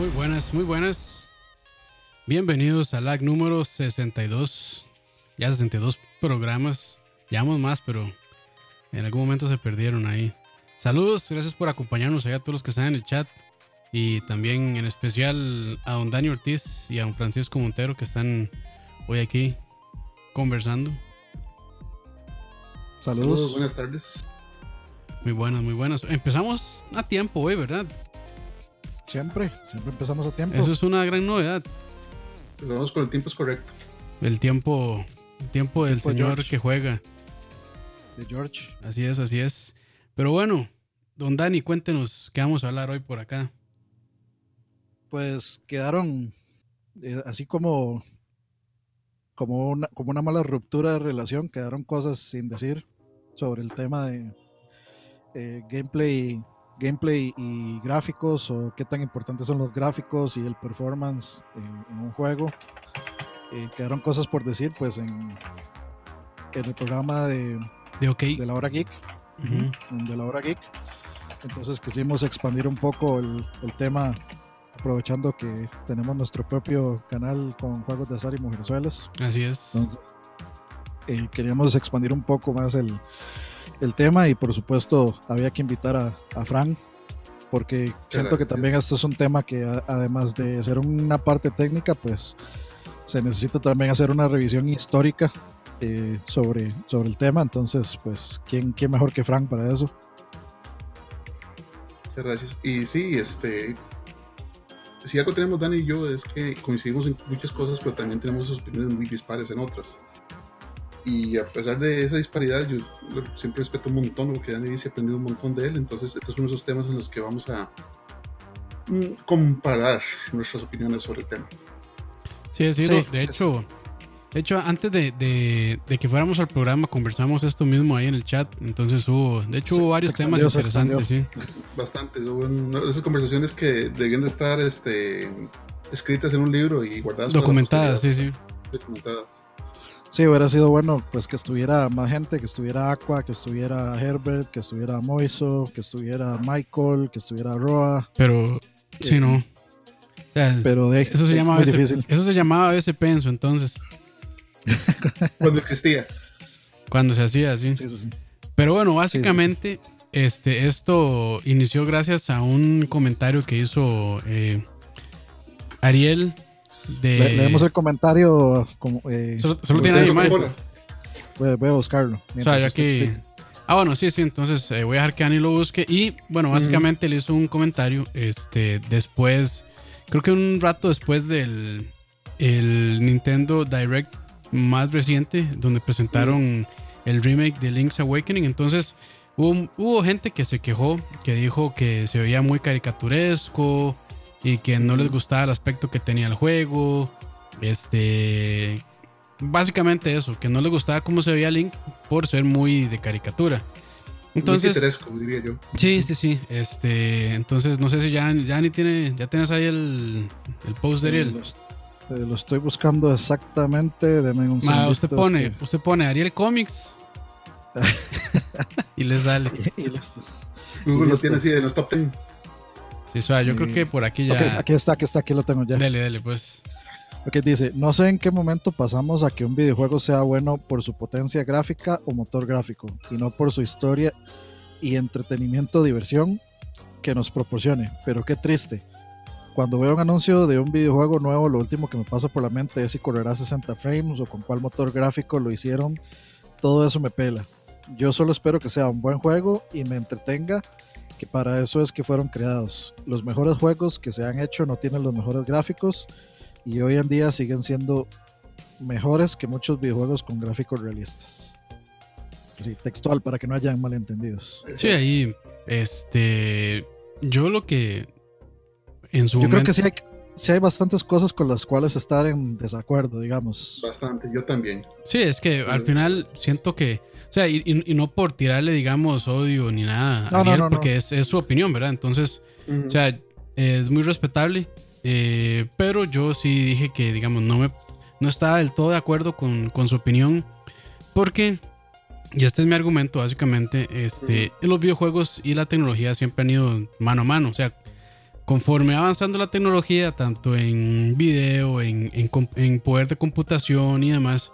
Muy buenas, muy buenas. Bienvenidos al LAG número 62. Ya 62 programas. Llevamos más, pero en algún momento se perdieron ahí. Saludos, gracias por acompañarnos allá a todos los que están en el chat. Y también en especial a don Dani Ortiz y a don Francisco Montero que están hoy aquí conversando. Saludos. buenas tardes. Muy buenas, muy buenas. Empezamos a tiempo hoy, ¿verdad? Siempre, siempre empezamos a tiempo. Eso es una gran novedad. Empezamos con el tiempo es correcto. El tiempo, el tiempo del Tiempo señor George. que juega. De George. Así es, así es. Pero bueno, don Dani, cuéntenos qué vamos a hablar hoy por acá. Pues quedaron eh, así como, como, una, como una mala ruptura de relación, quedaron cosas sin decir sobre el tema de eh, gameplay, gameplay y gráficos o qué tan importantes son los gráficos y el performance en, en un juego. Eh, quedaron cosas por decir pues en, en el programa de, De OK. de la hora geek. De la hora geek. Entonces quisimos expandir un poco el, el tema, aprovechando que tenemos nuestro propio canal con juegos de azar y mujerzuelas. Así es. Entonces, eh, queríamos expandir un poco más el, el tema y por supuesto había que invitar a, a Fran, porque siento que también esto es un tema que además de ser una parte técnica, pues se necesita también hacer una revisión histórica eh, sobre, sobre el tema. Entonces, pues, ¿quién, ¿quién mejor que Frank para eso? Muchas gracias. Y sí, este. Si algo tenemos Dani y yo es que coincidimos en muchas cosas, pero también tenemos opiniones muy dispares en otras. Y a pesar de esa disparidad, yo siempre respeto un montón lo que Dani dice, he aprendido un montón de él. Entonces, este es uno de esos temas en los que vamos a mm, comparar nuestras opiniones sobre el tema. Sí, sí, Sí, de hecho, de hecho, antes de, de- de que fuéramos al programa, conversamos esto mismo ahí en el chat. Entonces hubo, de hecho, Se- hubo se varios temas expandió, interesantes, sí. Bastante. Hubo una de esas conversaciones que debían de estar este, escritas en un libro y guardadas. Documentadas, sí, sí. Documentadas. Sí, hubiera sido bueno pues que estuviera más gente, que estuviera Aqua, que estuviera Herbert, que estuviera Moiso, que estuviera Michael, que estuviera Roa, Pero, sí, Eh, no. O sea, pero de, eso se es llamaba ese, difícil. eso se llamaba ese penso entonces, Cuando existía. cuando se hacía así. Sí, sí, sí. Pero bueno, básicamente, este, esto inició gracias a un comentario que hizo eh, Ariel de. Le- leemos el comentario como eh, Solo, tiene ahí, voy, voy a buscarlo. O sea. Ah, bueno, sí, sí. Entonces eh, voy a dejar que Dani lo busque. Y bueno, básicamente le hizo un comentario. Este, después, creo que un rato después del el Nintendo Direct más reciente, donde presentaron el remake de Link's Awakening. Entonces, hubo, hubo gente que se quejó, que dijo que se veía muy caricaturesco y que no les gustaba el aspecto que tenía el juego. Este. Básicamente eso, que no les gustaba cómo se veía Link por ser muy de caricatura. Entonces, Muy diría yo. sí, sí, sí. Este, entonces no sé si ya, ya ni tiene, ya tienes ahí el, el post de Ariel. eh, lo estoy buscando exactamente. Deme un Ma, usted pone, que- usted pone Ariel Comics y le sale. y los- Google lo listo. tiene así en los top 10. Sí, o sea, yo creo que por aquí ya. aquí está, aquí está, aquí lo tengo ya. Dele, dele, pues. Ok, dice, no sé en qué momento pasamos a que un videojuego sea bueno por su potencia gráfica o motor gráfico, y no por su historia y entretenimiento, diversión que nos proporcione. Pero qué triste. Cuando veo un anuncio de un videojuego nuevo, lo último que me pasa por la mente es si correrá 60 frames o con cuál motor gráfico lo hicieron. Todo eso me pela. Yo solo espero que sea un buen juego y me entretenga, que para eso es que fueron creados. Los mejores juegos que se han hecho no tienen los mejores gráficos y hoy en día siguen siendo mejores que muchos videojuegos con gráficos realistas. Así, textual para que no hayan malentendidos. Sí, ahí, este, yo lo que en su Yo creo que sí hay, sí hay bastantes cosas con las cuales estar en desacuerdo, digamos. Bastante, yo también. sí, es que al final siento que, sea, y, y- no por tirarle, digamos, odio ni nada a No, no, Ariel, no, no. porque Es, es su opinión, ¿verdad? Entonces, Ujú. O sea, es muy respetable. eh, pero yo sí dije que, digamos, no me no estaba del todo de acuerdo con, con su opinión. Porque, y este es mi argumento, básicamente, este, los videojuegos y la tecnología siempre han ido mano a mano. O sea, conforme avanzando la tecnología, tanto en video, en, en, poder de computación y demás,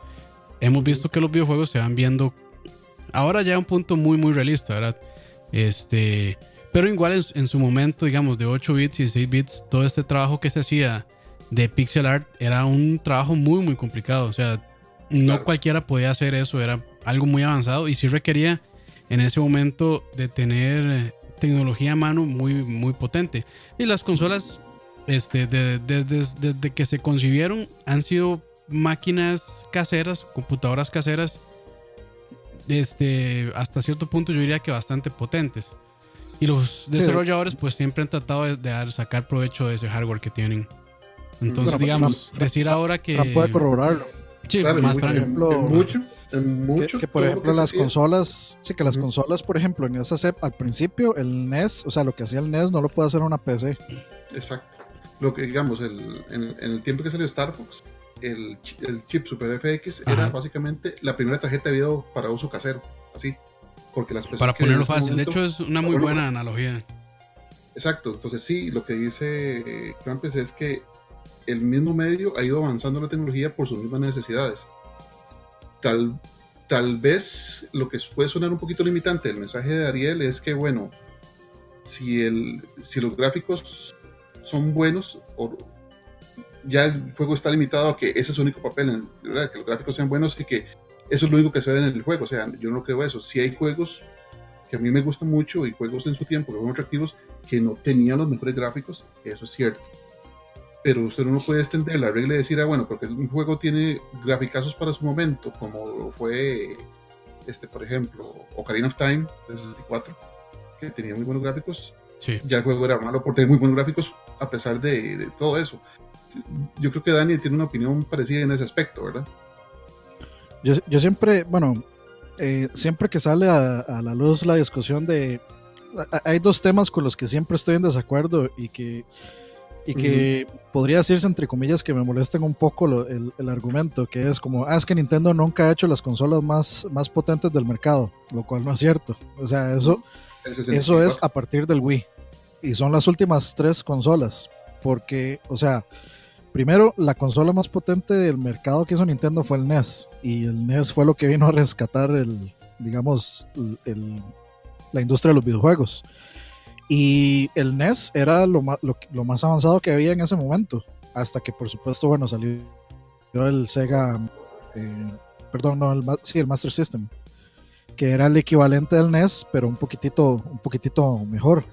hemos visto que los videojuegos se van viendo ahora ya a un punto muy, muy realista, ¿verdad? Este, pero igual en, su momento, digamos, de 8 bits y 6 bits, todo este trabajo que se hacía de pixel art era un trabajo muy, muy complicado. O sea, no cualquiera podía hacer eso, era algo muy avanzado y sí requería en ese momento de tener tecnología a mano muy, muy potente. Y las consolas, este, desde que se concibieron, han sido máquinas caseras, computadoras caseras, este, hasta cierto punto yo diría que bastante potentes. Y los desarrolladores pues siempre han tratado de, sacar provecho de ese hardware que tienen. Entonces, digamos, decir ahora que... puede corroborarlo. Sí, más por ejemplo, mucho que, por ejemplo las consolas, sí que las consolas, por ejemplo, en esa al principio el NES, o sea, lo que hacía el NES no lo puede hacer una PC. Exacto. Lo que digamos, el, en, el tiempo que salió Star Fox, el, el chip Super FX era básicamente la primera tarjeta de video para uso casero, así. Porque las Para ponerlo fácil, de hecho es una muy buena analogía. Exacto, entonces sí, lo que dice Krampus es que el mismo medio ha ido avanzando la tecnología por sus mismas necesidades tal, tal vez lo que puede sonar un poquito limitante del mensaje de Ariel es que, bueno, si, el, si los gráficos son buenos, o ya el juego está limitado a que ese es su único papel, ¿verdad? que los gráficos sean buenos y que eso es lo único que se ve en el juego. O sea, yo no creo eso. Si hay juegos que a mí me gustan mucho y juegos en su tiempo que fueron atractivos que no tenían los mejores gráficos, eso es cierto pero usted no puede extender la regla y decir, ah, bueno, porque un juego tiene graficazos para su momento, como fue, este, por ejemplo, Ocarina of Time de 64, que tenía muy buenos gráficos. Ya el juego era malo por tener muy buenos gráficos, a pesar de, todo eso. Yo creo que Dani tiene una opinión parecida en ese aspecto, ¿verdad? Yo, yo siempre, bueno, eh, siempre que sale a, a la luz la discusión de... Hay dos temas con los que siempre estoy en desacuerdo y que y que podría decirse entre comillas que me molesten un poco el, el, argumento, que es como, ah, es que Nintendo nunca ha hecho las consolas más, más potentes del mercado, lo cual no es cierto. O sea, eso, eso es a partir del Wii. Y son las últimas tres consolas, porque, o sea, primero, la consola más potente del mercado que hizo Nintendo fue el NES, y el NES fue lo que vino a rescatar el, digamos, el, la industria de los videojuegos. Y el NES era lo más, lo, más avanzado que había en ese momento. Hasta que, por supuesto, bueno, salió el Sega. Eh, perdón, no, el, sí, el Master System. Que era el equivalente del NES, pero un poquitito, un poquitito mejor.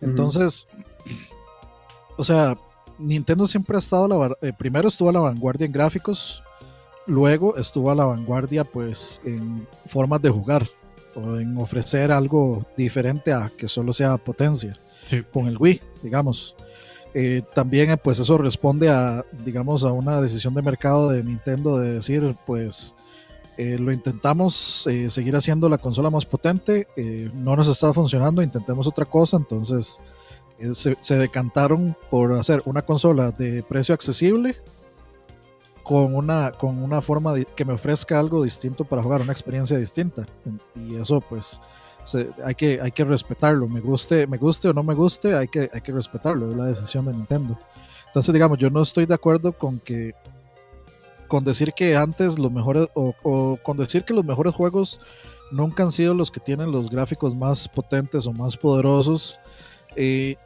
Entonces, o sea, Nintendo siempre ha estado. La, eh, primero estuvo a la vanguardia en gráficos. Luego estuvo a la vanguardia, pues, en formas de jugar o en ofrecer algo diferente a que solo sea potencia con el Wii, digamos. Eh, también eh, pues eso responde a, digamos, a una decisión de mercado de Nintendo de decir, pues eh, lo intentamos seguir haciendo la consola más potente, no nos está funcionando, intentemos otra cosa, entonces se, se, decantaron por hacer una consola de precio accesible con una, con una forma que me ofrezca algo distinto para jugar, una experiencia distinta. Y eso pues hay, que, hay que respetarlo, me guste, me guste o no me guste, hay que, hay que respetarlo, es la decisión de Nintendo. Entonces digamos, yo no estoy de acuerdo con que con decir que antes los mejores o, con decir que los mejores juegos nunca han sido los que tienen los gráficos más potentes o más poderosos. Eh,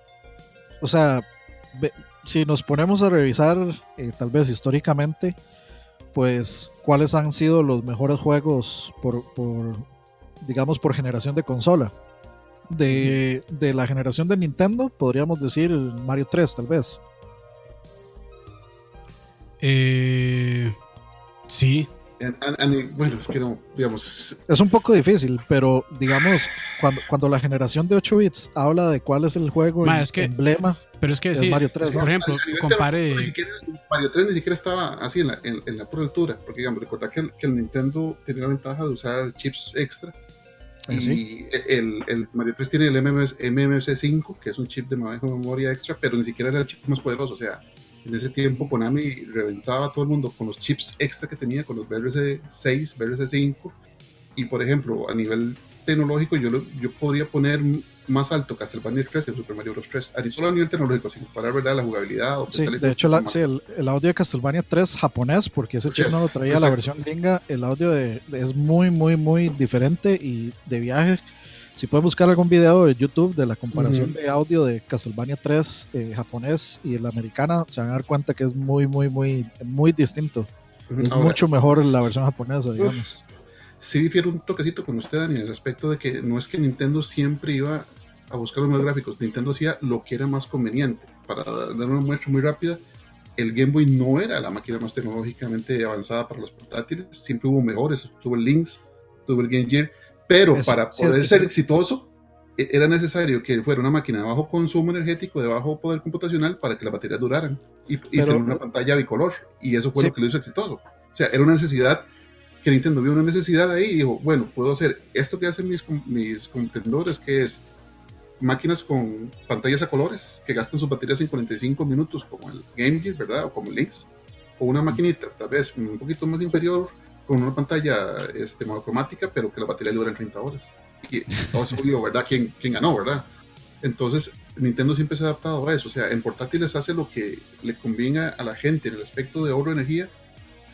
o sea, si nos ponemos a revisar, eh, tal vez históricamente, pues cuáles han sido los mejores juegos por, digamos, por generación de consola. De, de, la generación de Nintendo, podríamos decir Mario 3, tal vez. Eh, sí, bueno, es que no, digamos. Es un poco difícil, pero digamos, cuando, cuando la generación de 8 bits habla de cuál es el juego emblema. Pero es que sí, Mario 3, por ejemplo, compare. Mario 3 ni siquiera estaba así en la, en, la pura altura, porque digamos, recordad que el, que el, Nintendo tenía la ventaja de usar chips extra. Ah, y el, el, Mario 3 tiene el MMC 5, que es un chip de manejo de memoria extra, pero ni siquiera era el chip más poderoso. O sea, en ese tiempo Konami reventaba a todo el mundo con los chips extra que tenía, con los BRC6, BRC5. Y por ejemplo, a nivel tecnológico, yo, yo podría poner más alto Castlevania 3 que Super Mario Bros. 3. Ni solo a nivel tecnológico, sino para verdad la jugabilidad. Sí, de hecho, la, sí, el, el, audio de Castlevania 3 japonés, porque ese chip no lo traía la versión gringa, el audio de, es muy, muy, muy diferente y de viaje. Si pueden buscar algún video de YouTube de la comparación de audio de Castlevania 3 eh, japonés y el americana, se van a dar cuenta que es muy, muy, muy, muy distinto. Es mucho mejor la versión japonesa, digamos sí difiere un toquecito con usted, Dani, en el aspecto de que no es que Nintendo siempre iba a buscar los más gráficos, Nintendo hacía lo que era más conveniente. Para dar una muestra muy rápida, el Game Boy no era la máquina más tecnológicamente avanzada para los portátiles, siempre hubo mejores, tuvo el Lynx, tuvo el Game Gear, pero para poder ser exitoso e-, era necesario que fuera una máquina de bajo consumo energético, de bajo poder computacional para que las baterías duraran y, tener una pantalla bicolor. Y eso fue lo que lo hizo exitoso. O sea, era una necesidad que Nintendo vio una necesidad ahí y dijo, bueno, puedo hacer esto que hacen mis, mis contendores, que es máquinas con pantallas a colores que gastan sus baterías en 45 minutos, como el Game Gear, ¿verdad? O como el Lynx. O una maquinita, tal vez un poquito más inferior, con una pantalla este, monocromática, pero que la batería dura en 30 horas. Y todo es obvio, ¿verdad? ¿Quién, ¿Quién ganó, verdad? Entonces, Nintendo siempre se ha adaptado a eso. O sea, en portátiles hace lo que le conviene a la gente en el aspecto de ahorro de energía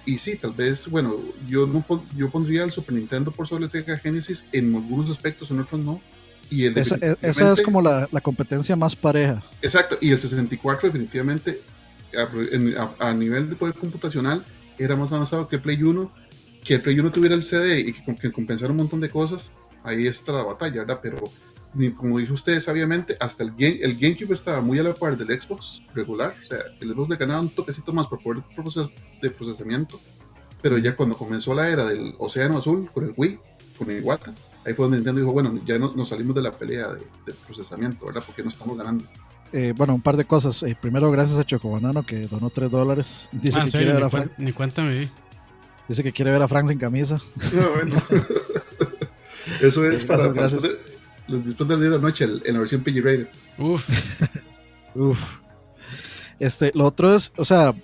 y sí, tal vez, bueno, yo no yo pondría el Super Nintendo por sobre el Sega Genesis en algunos aspectos, en otros no. Y el esa, e, esa, es como la, la, competencia más pareja. Exacto, y el 64 definitivamente a, nivel de poder computacional era más avanzado que el Play 1. Que el Play 1 tuviera el CD y que, que compensara un montón de cosas, ahí está la batalla, ¿verdad? Pero como dijo usted sabiamente, hasta el, game, el GameCube estaba muy a la par del Xbox regular. O sea, el Xbox le ganaba un toquecito más por poder de procesamiento. Pero ya cuando comenzó la era del Océano Azul con el Wii, con el Iwata, ahí fue donde Nintendo dijo, bueno, ya no, nos salimos de la pelea de, procesamiento, ¿verdad? Porque no estamos ganando. Eh, bueno, un par de cosas. Eh, primero, gracias a Chocobanano que donó 3 dólares. Dice ah, que quiere ver a Frank. Ni cuéntame. Dice que quiere ver a Frank sin camisa. No, bueno. Eso es para, gracias después del día de la noche en la versión PG Rated. Uf. Uf. Este, lo otro es, o sea,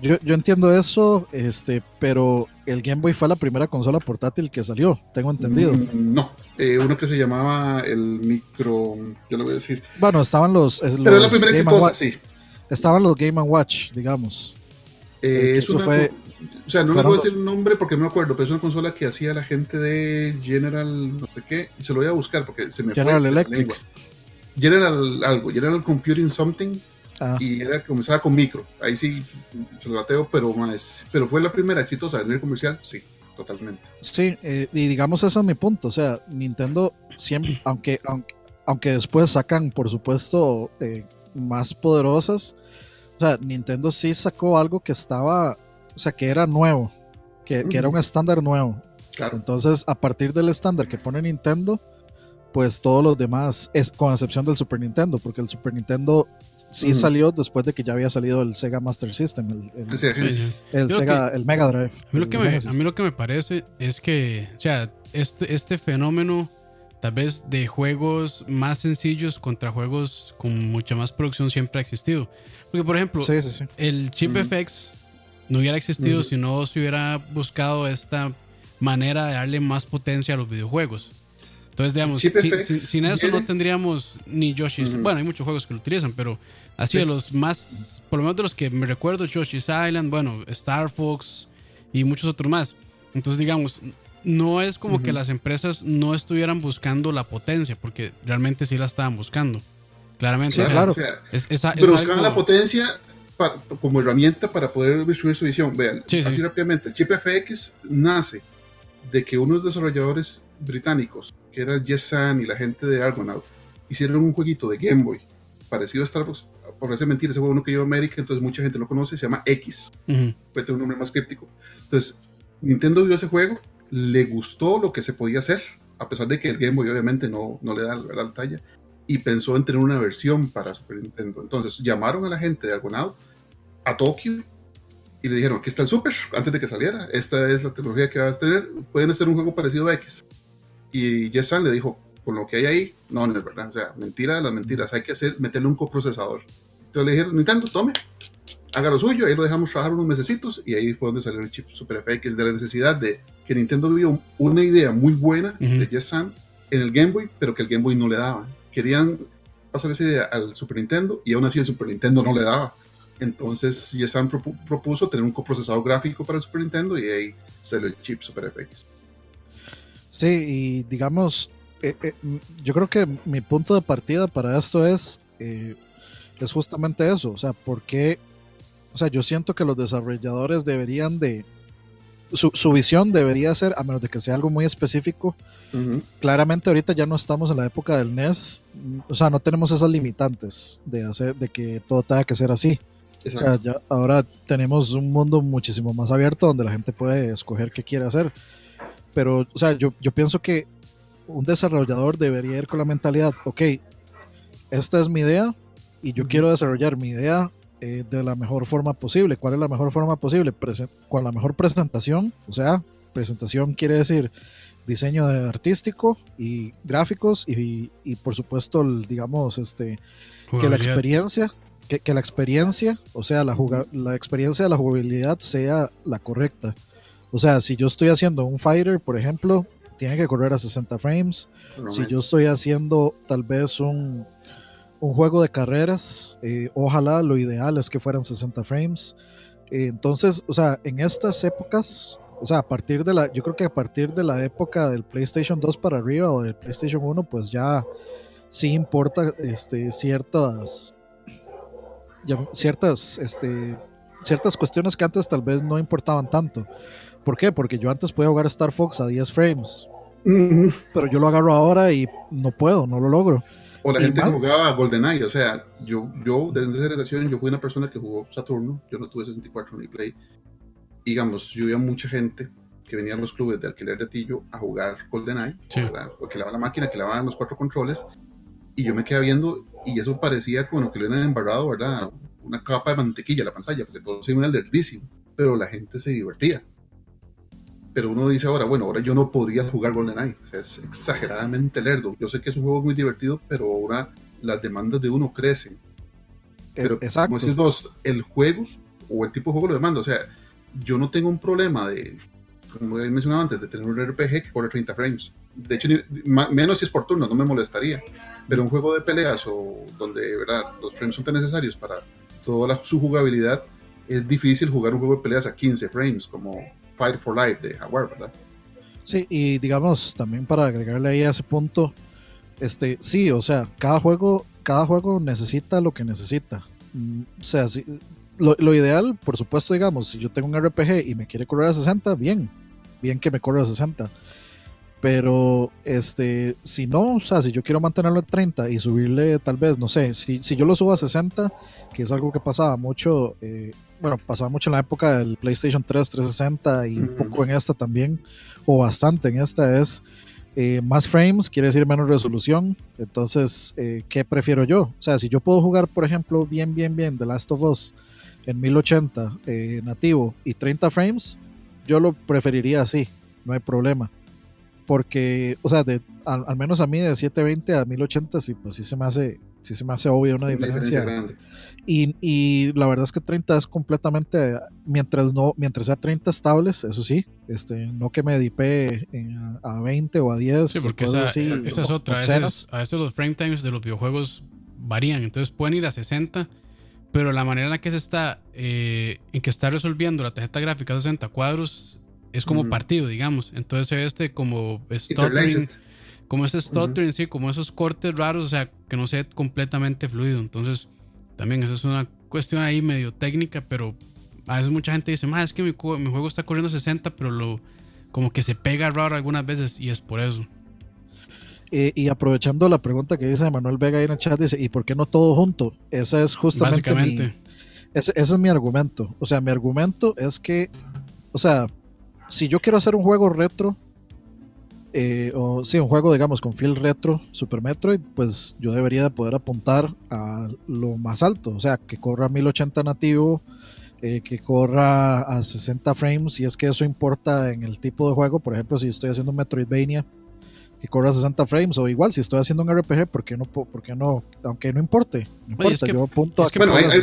yo, yo, entiendo eso, este, pero el Game Boy fue la primera consola portátil que salió, tengo entendido. Mm, no, eh, uno que se llamaba el micro, ya lo voy a decir. Bueno, estaban los. los pero la primera exitosa, sí. Estaban los Game Watch, digamos. Eh, eso fue. O sea, no me puedo decir el nombre porque no me acuerdo, pero es una consola que hacía la gente de General, no sé qué, y se lo voy a buscar porque se me General Electric. General algo, General Computing Something, ah. y era comenzaba con micro. Ahí sí se lo bateo, pero, más, pero fue la primera exitosa a nivel comercial, sí, totalmente. Sí, eh, y digamos ese es mi punto. O sea, Nintendo siempre, aunque, aunque, aunque después sacan, por supuesto, eh, más poderosas, o sea, Nintendo sí sacó algo que estaba o sea, que era nuevo, que, era un estándar nuevo. Claro. Entonces, a partir del estándar que pone Nintendo, pues todos los demás, es con excepción del Super Nintendo, porque el Super Nintendo sí salió después de que ya había salido el Sega Master System, el, Sega, el Mega Drive. A mí, lo que me, a mí, lo que me, parece es que, o sea, este, este fenómeno tal vez de juegos más sencillos contra juegos con mucha más producción siempre ha existido. Porque, por ejemplo, el Chip FX no hubiera existido si no se hubiera buscado esta manera de darle más potencia a los videojuegos. Entonces, digamos, sin eso no tendríamos ni Yoshi's. Bueno, hay muchos juegos que lo utilizan, pero así de los más, por lo menos de los que me recuerdo, Yoshi's Island, bueno, Star Fox y muchos otros más. Entonces, digamos, no es como que las empresas no estuvieran buscando la potencia, porque realmente sí la estaban buscando. Claramente. claro. pero buscaban la potencia como herramienta para poder distribuir su visión. Vean, así rápidamente, el chip FX nace de que unos desarrolladores británicos, que eran Yesan y la gente de Argonaut, hicieron un jueguito de Game Boy parecido a Star Wars. Parece mentira, ese juego no que lleva América, entonces mucha gente lo conoce, se llama X. Puede tener un nombre más críptico. Entonces, Nintendo vio ese juego, le gustó lo que se podía hacer, a pesar de que el Game Boy obviamente no, no le da la, talla, y pensó en tener una versión para Super Nintendo. Entonces, llamaron a la gente de Argonaut a Tokio y le dijeron, aquí está el Super, antes de que saliera, esta es la tecnología que vas a tener, pueden hacer un juego parecido a X. Y Jessan le dijo, con lo que hay ahí, no, no es verdad, o sea, mentira de las mentiras, hay que hacer, meterle un coprocesador. Entonces le dijeron, Nintendo, tome, haga lo suyo, ahí lo dejamos trabajar unos mesecitos y ahí fue donde salió el chip Super FX de la necesidad de que Nintendo vio una idea muy buena de Jessan en el Game Boy, pero que el Game Boy no le daba. querían pasar esa idea al Super Nintendo y aún así el Super Nintendo no le daba. Entonces Yesan propuso tener un coprocesador gráfico para el Super Nintendo y ahí se el chip Super FX. Sí, y digamos, eh, eh, yo creo que mi punto de partida para esto es, eh, es justamente eso, o sea, porque, o sea, yo siento que los desarrolladores deberían de, su, visión debería ser, a menos de que sea algo muy específico, claramente ahorita ya no estamos en la época del NES, o sea, no tenemos esas limitantes de hacer, de que todo tenga que ser así. O sea, ya, ahora tenemos un mundo muchísimo más abierto donde la gente puede escoger qué quiere hacer. Pero, o sea, yo, yo pienso que un desarrollador debería ir con la mentalidad, ok, esta es mi idea y yo quiero desarrollar mi idea eh, de la mejor forma posible. ¿Cuál es la mejor forma posible? con la mejor presentación, o sea, presentación quiere decir diseño artístico y gráficos y, y por supuesto, digamos, este, que la experiencia, que, que, la experiencia, o sea, la, la experiencia de la jugabilidad sea la correcta. O sea, si yo estoy haciendo un fighter, por ejemplo, tiene que correr a 60 frames. si yo estoy haciendo tal vez un, un juego de carreras, eh, ojalá lo ideal es que fueran 60 frames. Eh, entonces, o sea, en estas épocas, o sea, a partir de la, yo creo que a partir de la época del PlayStation 2 para arriba o del PlayStation 1, pues ya sí importa este, ciertas, ciertas, este, ciertas cuestiones que antes tal vez no importaban tanto. ¿Por qué? Porque yo antes podía jugar Star Fox a 10 frames. Pero yo lo agarro ahora y no puedo, no lo logro. O la gente que jugaba GoldenEye, o sea, yo, yo desde esa generación, yo fui una persona que jugó Saturno, yo no tuve 64 ni Play. digamos, yo veía mucha gente que venía a los clubes de alquiler de Tillo a jugar GoldenEye, sí. porque le la máquina, que le daban los cuatro controles, y yo me quedaba viendo, y eso parecía como que le habían embarrado, ¿verdad? Una capa de mantequilla a la pantalla, porque todo se iba lerdísimo, pero la gente se divertía pero uno dice ahora, bueno, ahora yo no podría jugar GoldenEye, o sea, es exageradamente lerdo. Yo sé que es un juego muy divertido, pero ahora las demandas de uno crecen. E, pero, Exacto. como decís vos, el juego o el tipo de juego lo demanda, o sea, yo no tengo un problema de, como he mencionado antes, de tener un RPG que corre 30 frames. De hecho, menos si es por turno, no me molestaría. Pero un juego de peleas o donde ¿verdad? los frames son tan necesarios para toda su jugabilidad, es difícil jugar un juego de peleas a 15 frames, como Fight for Life de Jaguar, ¿verdad? Sí, y digamos, también para agregarle ahí a ese punto, este, sí, o sea, cada juego, cada juego necesita lo que necesita. Mm, o sea, lo, lo, ideal, por supuesto, digamos, si yo tengo un RPG y me quiere correr a 60, bien, bien que me corra a 60. Pero este, si no, o sea, si yo quiero mantenerlo en 30 y subirle tal vez, no sé, si, si yo lo subo a 60, que es algo que pasaba mucho, eh, bueno, pasaba mucho en la época del PlayStation 3, 360 y un poco en esta también, o bastante en esta, es eh, más frames, quiere decir menos resolución. Entonces, eh, ¿qué prefiero yo? O sea, si yo puedo jugar, por ejemplo, bien, bien, bien The Last of Us en 1080 nativo y 30 frames, yo lo preferiría así, no hay problema porque, o sea, de, al, menos a mí de 720 a 1080 sí, pues sí se me hace, sí se me hace obvio una diferencia. grande. Y, y, la verdad es que 30 es completamente, mientras no, mientras sea 30 estables, eso sí, este, no que me dipe a, 20 o a 10. Sí, porque esa, esa es otra. A veces, a veces los frame times de los videojuegos varían, entonces pueden ir a 60 pero la manera en la que se está, eh, en que está resolviendo la tarjeta gráfica 60 cuadros es como partido, digamos. Entonces este como stuttering, como ese stuttering, sí, como esos cortes raros, o sea, que no sea completamente fluido. Entonces, también eso es una cuestión ahí medio técnica, pero a veces mucha gente dice, más es que mi, mi, juego está corriendo 60, pero lo como que se pega raro algunas veces y es por eso. Y aprovechando la pregunta que dice Manuel Vega ahí en el chat, dice, ¿y por qué no todo junto? Esa es justamente Básicamente. ese, ese, es mi argumento. O sea, mi argumento es que, o sea, si yo quiero hacer un juego retro, eh, o sí, un juego, digamos, con feel retro, Super Metroid, pues yo debería de poder apuntar a lo más alto, o sea, que corra a 1080 nativo, eh, que corra a 60 frames, si es que eso importa en el tipo de juego, por ejemplo, si estoy haciendo Metroidvania, que corra 60 frames o igual si estoy haciendo un RPG ¿por qué no por qué no aunque no importe no importa yo apunto a que bueno hay, hay,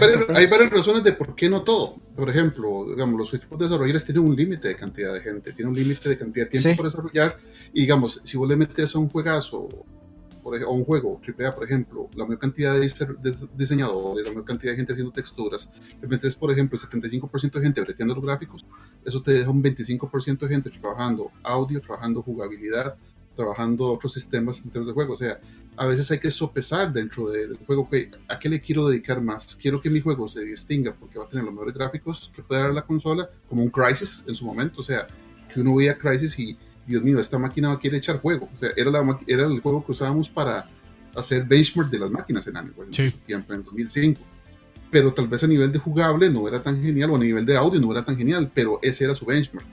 varias, razones de por qué no todo. Por ejemplo digamos los equipos desarrolladores tienen un límite de cantidad de gente tienen un límite de cantidad de tiempo para desarrollar y digamos si vos le metes a un juegazo por o un juego AAA, por ejemplo, la mayor cantidad de, diseñadores, la mayor cantidad de gente haciendo texturas, le metes, por ejemplo, el 75% de gente breteando los gráficos, eso te deja un 25% de gente trabajando audio, trabajando jugabilidad, trabajando otros sistemas enteros de juego. O sea, a veces hay que sopesar dentro del juego que a qué le quiero dedicar más. Quiero que mi juego se distinga porque va a tener los mejores gráficos que puede dar la consola, como un Crisis en su momento. O sea, que uno veía Crisis y Dios mío, esta máquina querer echar juego. O sea, era, la, era el juego que usábamos para hacer benchmark de las máquinas en Animal en tiempo, en 2005. Pero tal vez a nivel de jugable no era tan genial, o a nivel de audio no era tan genial, pero ese era su benchmark.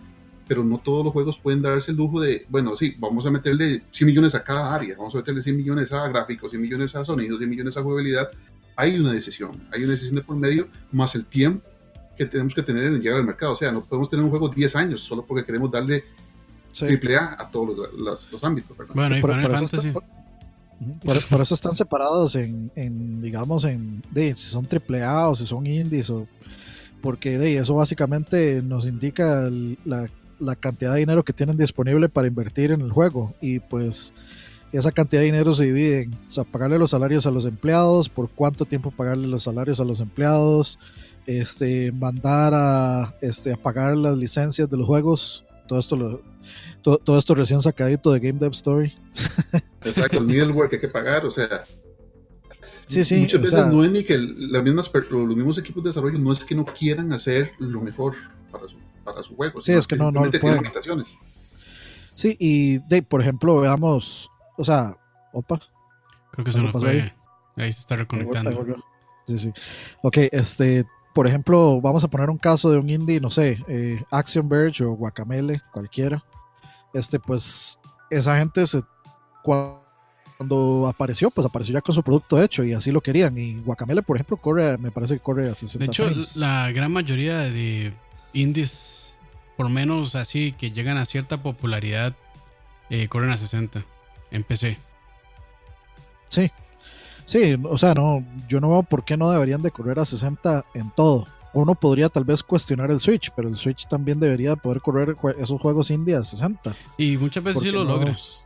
Pero no todos los juegos pueden darse el lujo de, bueno, sí, vamos a meterle 100 millones a cada área, vamos a meterle 100 millones a gráficos, 100 millones a sonidos, 100 millones a jugabilidad. Hay una decisión, hay una decisión de por medio, más el tiempo que tenemos que tener en llegar al mercado. O sea, no podemos tener un juego 10 años solo porque queremos darle triple A a todos los, ámbitos. Bueno, y por, eso están separados en, digamos, en de, si son triple A o si son indies, o, porque de, eso básicamente nos indica la, la cantidad de dinero que tienen disponible para invertir en el juego. Y pues esa cantidad de dinero se divide en o sea, pagarle los salarios a los empleados, por cuánto tiempo pagarle los salarios a los empleados, este, mandar a, este, a pagar las licencias de los juegos todo esto lo, todo, esto recién sacadito de Game Dev Story. Exacto, el middleware que hay que pagar, o sea. Sí, sí, muchas veces no es ni que las mismas, los mismos equipos de desarrollo no es que no quieran hacer lo mejor para su, para su juego. Sí, es que, no, no tienen limitaciones. Sí, y de, por ejemplo, veamos, o sea, opa. Creo que se nos fue. Ahí? se está reconectando. Sí, sí. Ok, este, por ejemplo, vamos a poner un caso de un indie, no sé, eh, Action Verge o Guacamele, cualquiera. Este, pues, esa gente se, cuando apareció, pues apareció ya con su producto hecho y así lo querían. Y Guacamele, por ejemplo, corre, me parece que corre a 60 De hecho, la gran mayoría de indies, por menos así, que llegan a cierta popularidad, eh, corren a 60 en PC. Sí, Sí, o sea, no, yo no veo por qué no deberían de correr a 60 en todo. Uno podría tal vez cuestionar el Switch, pero el Switch también debería poder correr esos juegos indie a 60. Y muchas veces sí lo logras.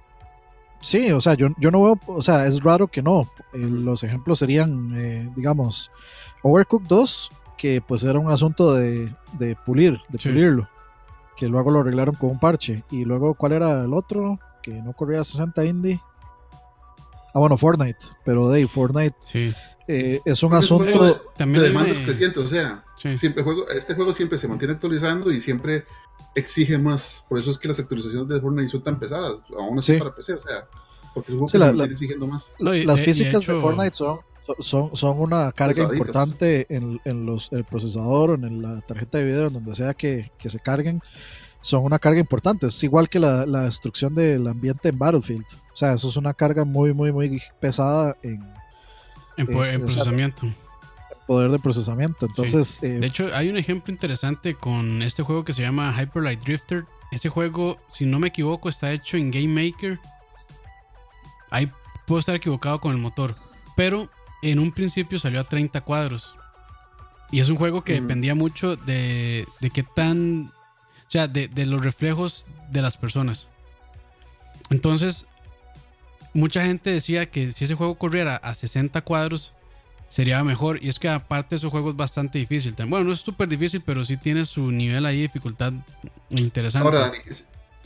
Sí, o sea, yo, yo no veo, o sea, es raro que no. Eh, los ejemplos serían, eh, digamos, Overcooked 2, que pues era un asunto de, de pulir, de pulirlo, que luego lo arreglaron con un parche. Y luego, ¿cuál era el otro? Que no corría a 60 indie. Ah, bueno, Fortnite, pero de Fortnite sí. Eh, es un asunto también de demandas crecientes, o sea, siempre juego, este juego siempre se mantiene actualizando y siempre exige más. Por eso es que las actualizaciones de Fortnite son tan pesadas, aún así para PC, o sea, porque es un juego que se exigiendo más. las físicas de, Fortnite son, son, son una carga importante en, en los, el procesador o en la tarjeta de video, en donde sea que, que se carguen son una carga importante. Es igual que la, la, destrucción del ambiente en Battlefield. O sea, eso es una carga muy, muy, muy pesada en, en, procesamiento. poder de procesamiento. Entonces, eh, de hecho, hay un ejemplo interesante con este juego que se llama Hyper Light Drifter. Ese juego, si no me equivoco, está hecho en Game Maker. Ahí puedo estar equivocado con el motor. Pero en un principio salió a 30 cuadros. Y es un juego que dependía mucho de, de qué tan o sea, de, los reflejos de las personas. Entonces, mucha gente decía que si ese juego corriera a 60 cuadros, sería mejor. Y es que aparte su juego es bastante difícil. Bueno, no es súper difícil, pero sí tiene su nivel ahí de dificultad interesante. Ahora,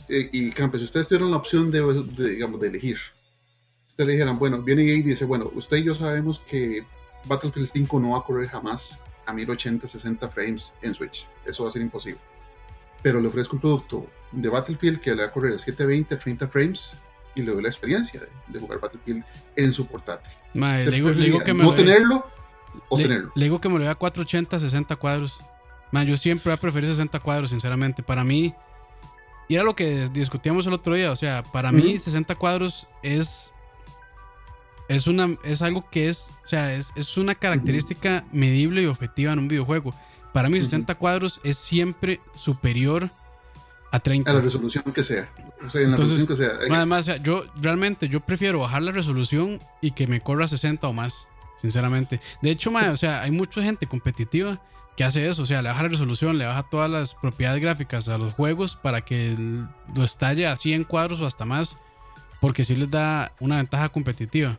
eh, y Campes, si ustedes tuvieron la opción de, digamos, de elegir, le dijeran, bueno, viene y dice, bueno, usted y yo sabemos que Battlefield 5 no va a correr jamás a 1080, 60 frames en Switch. Eso va a ser imposible pero le ofrezco un producto de Battlefield que le va a correr a 720, 30 frames y le doy la experiencia de, jugar Battlefield en su portátil. le digo, que me no tenerlo o le, tenerlo. Le digo que me lo dé a 480, 60 cuadros. yo siempre voy a preferir 60 cuadros, sinceramente. Para mí, y era lo que discutíamos el otro día, o sea, para mí 60 cuadros es es una es algo que es, o sea, es, es una característica medible y objetiva en un videojuego. Para mí 60 cuadros es siempre superior a 30. A la resolución que sea. O sea, en la resolución que sea. Además, yo realmente yo prefiero bajar la resolución y que me corra 60 o más, sinceramente. De hecho, o sea, hay mucha gente competitiva que hace eso, o sea, le baja la resolución, le baja todas las propiedades gráficas a los juegos para que lo estalle a 100 cuadros o hasta más. porque sí les da una ventaja competitiva.